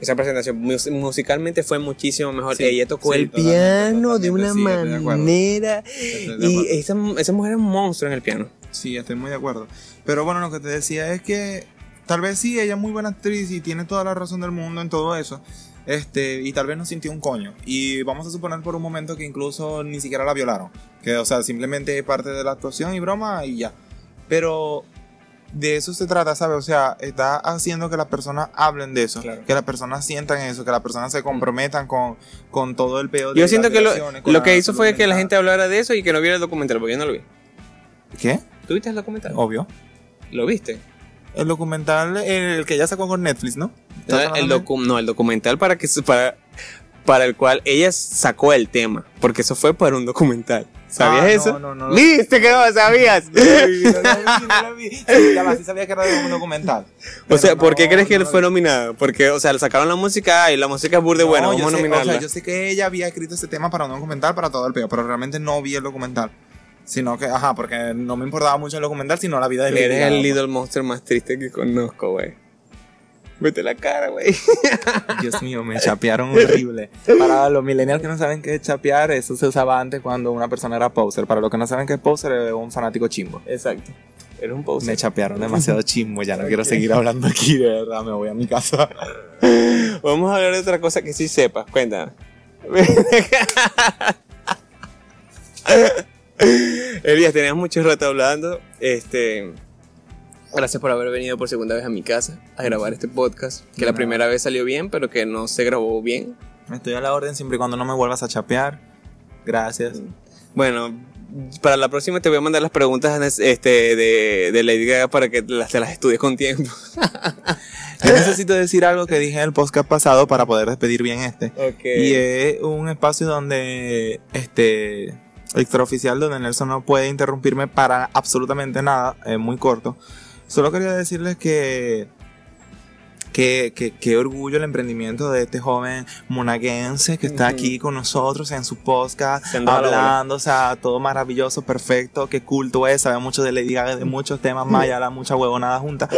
Speaker 1: Esa presentación mus- musicalmente fue muchísimo mejor.
Speaker 2: Sí,
Speaker 1: Ella tocó
Speaker 2: sí,
Speaker 1: el piano de una
Speaker 2: sí,
Speaker 1: manera.
Speaker 2: Estoy de
Speaker 1: Y esa, esa mujer es un monstruo en el piano.
Speaker 2: Sí, estoy muy de acuerdo. Pero bueno, lo que te decía es que tal vez sí, ella es muy buena actriz y tiene toda la razón del mundo en todo eso. Este, y tal vez no sintió un coño. Y vamos a suponer por un momento que incluso ni siquiera la violaron. Que, o sea, simplemente es parte de la actuación y broma y ya. Pero de eso se trata, ¿sabes? O sea, está haciendo que las personas hablen de eso.
Speaker 1: Claro.
Speaker 2: Que las personas sientan eso, que las personas se comprometan con, con todo el peor.
Speaker 1: Yo siento que lo, lo que hizo fue que la gente hablara de eso y que no viera el documental, porque yo no lo vi.
Speaker 2: ¿Qué?
Speaker 1: ¿Tú viste el documental?
Speaker 2: Obvio.
Speaker 1: ¿Lo viste?
Speaker 2: El documental, el que ya sacó con Netflix, ¿no? ¿Estás
Speaker 1: el docu- no, el documental para que para, para el cual ella sacó el tema, porque eso fue para un documental. ¿Sabías
Speaker 2: Ah,
Speaker 1: eso?
Speaker 2: No, no, no.
Speaker 1: ¿Viste que no lo sabías?
Speaker 2: No lo vi, no lo vi. Sí, va, sí sabía que era un documental.
Speaker 1: o sea, ¿por qué crees que él fue nominado? Porque, o sea, le sacaron la música y la música es burde buena,
Speaker 2: yo
Speaker 1: vamos a
Speaker 2: sé,
Speaker 1: nominarla.
Speaker 2: O sea, yo sé que ella había escrito ese tema para un documental, para todo el peo, pero realmente no vi el documental. Sino que, ajá, porque no me importaba mucho el documental, sino la vida de Lady
Speaker 1: Eres el Little Monster más triste que conozco, güey. Vete la cara, güey.
Speaker 2: Dios mío, me chapearon horrible. Para los millennials que no saben qué es chapear, eso se usaba antes cuando una persona era poser. Para los que no saben qué es poser, es un fanático chimbo.
Speaker 1: Exacto. Eres un poser.
Speaker 2: Me chapearon demasiado chimbo, ya no quiero seguir hablando aquí, de verdad, me voy a mi casa.
Speaker 1: Vamos a hablar de otra cosa que sí sepas. Cuéntame. Elías, teníamos mucho rato hablando. Este. Gracias por haber venido por segunda vez a mi casa a grabar este podcast. Que la
Speaker 2: No.
Speaker 1: primera vez salió bien, pero que no se grabó bien.
Speaker 2: Estoy a la orden siempre y cuando no me vuelvas a chapear. Gracias.
Speaker 1: Bueno, para la próxima te voy a mandar las preguntas este, de, de Lady Gaga para que las, te las estudies con tiempo.
Speaker 2: Yo necesito decir algo que dije en el podcast pasado para poder despedir bien este.
Speaker 1: Ok.
Speaker 2: Y es un espacio donde este extraoficial donde Nelson no puede interrumpirme para absolutamente nada, es muy corto. Solo quería decirles que que, que, qué orgullo el emprendimiento de este joven monaguense que está aquí con nosotros en su podcast,
Speaker 1: bola.
Speaker 2: hablando, o sea, todo maravilloso, perfecto, qué culto es, sabe mucho de Lady Gaga, de muchos temas más, ya la mucha huevonada junta.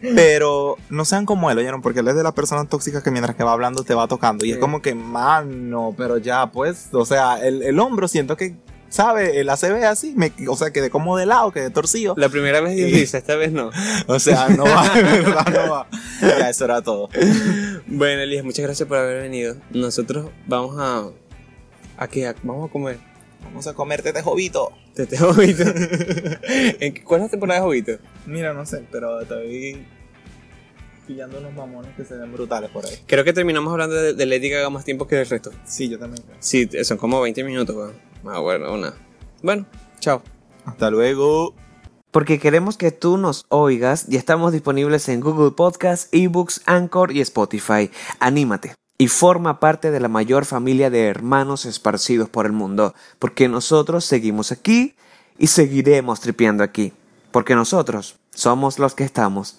Speaker 2: Pero no sean como él, ¿oyeron? Porque él es de las personas tóxicas que mientras que va hablando te va tocando. Y es como que, mano, pero ya, pues, o sea, el, el hombro siento que, ¿sabe? El ACB así, me, o sea, quedé como de lado, quedé torcido.
Speaker 1: La primera vez Dios
Speaker 2: Y-
Speaker 1: dice, esta vez no.
Speaker 2: O sea, no va, verdad, no va. Ya, eso era todo.
Speaker 1: Bueno, Elías, muchas gracias por haber venido. Nosotros vamos a. ¿A qué? Vamos a comer.
Speaker 2: Vamos a comerte este jovito.
Speaker 1: ¿Te te jovito? ¿En qué- ¿Cuál es la temporada de jovito?
Speaker 2: Mira, no sé, pero estoy pillando unos mamones que se ven brutales por ahí.
Speaker 1: Creo que terminamos hablando de, de Lady Gaga más tiempo que del resto.
Speaker 2: Sí, yo también creo.
Speaker 1: Sí, son como 20 minutos, weón. Ah, bueno, una. Bueno, chao.
Speaker 2: Hasta luego.
Speaker 3: Porque queremos que tú nos oigas y estamos disponibles en Google Podcasts, eBooks, Anchor y Spotify. Anímate y forma parte de la mayor familia de hermanos esparcidos por el mundo, porque nosotros seguimos aquí y seguiremos tripeando aquí, porque nosotros somos los que estamos.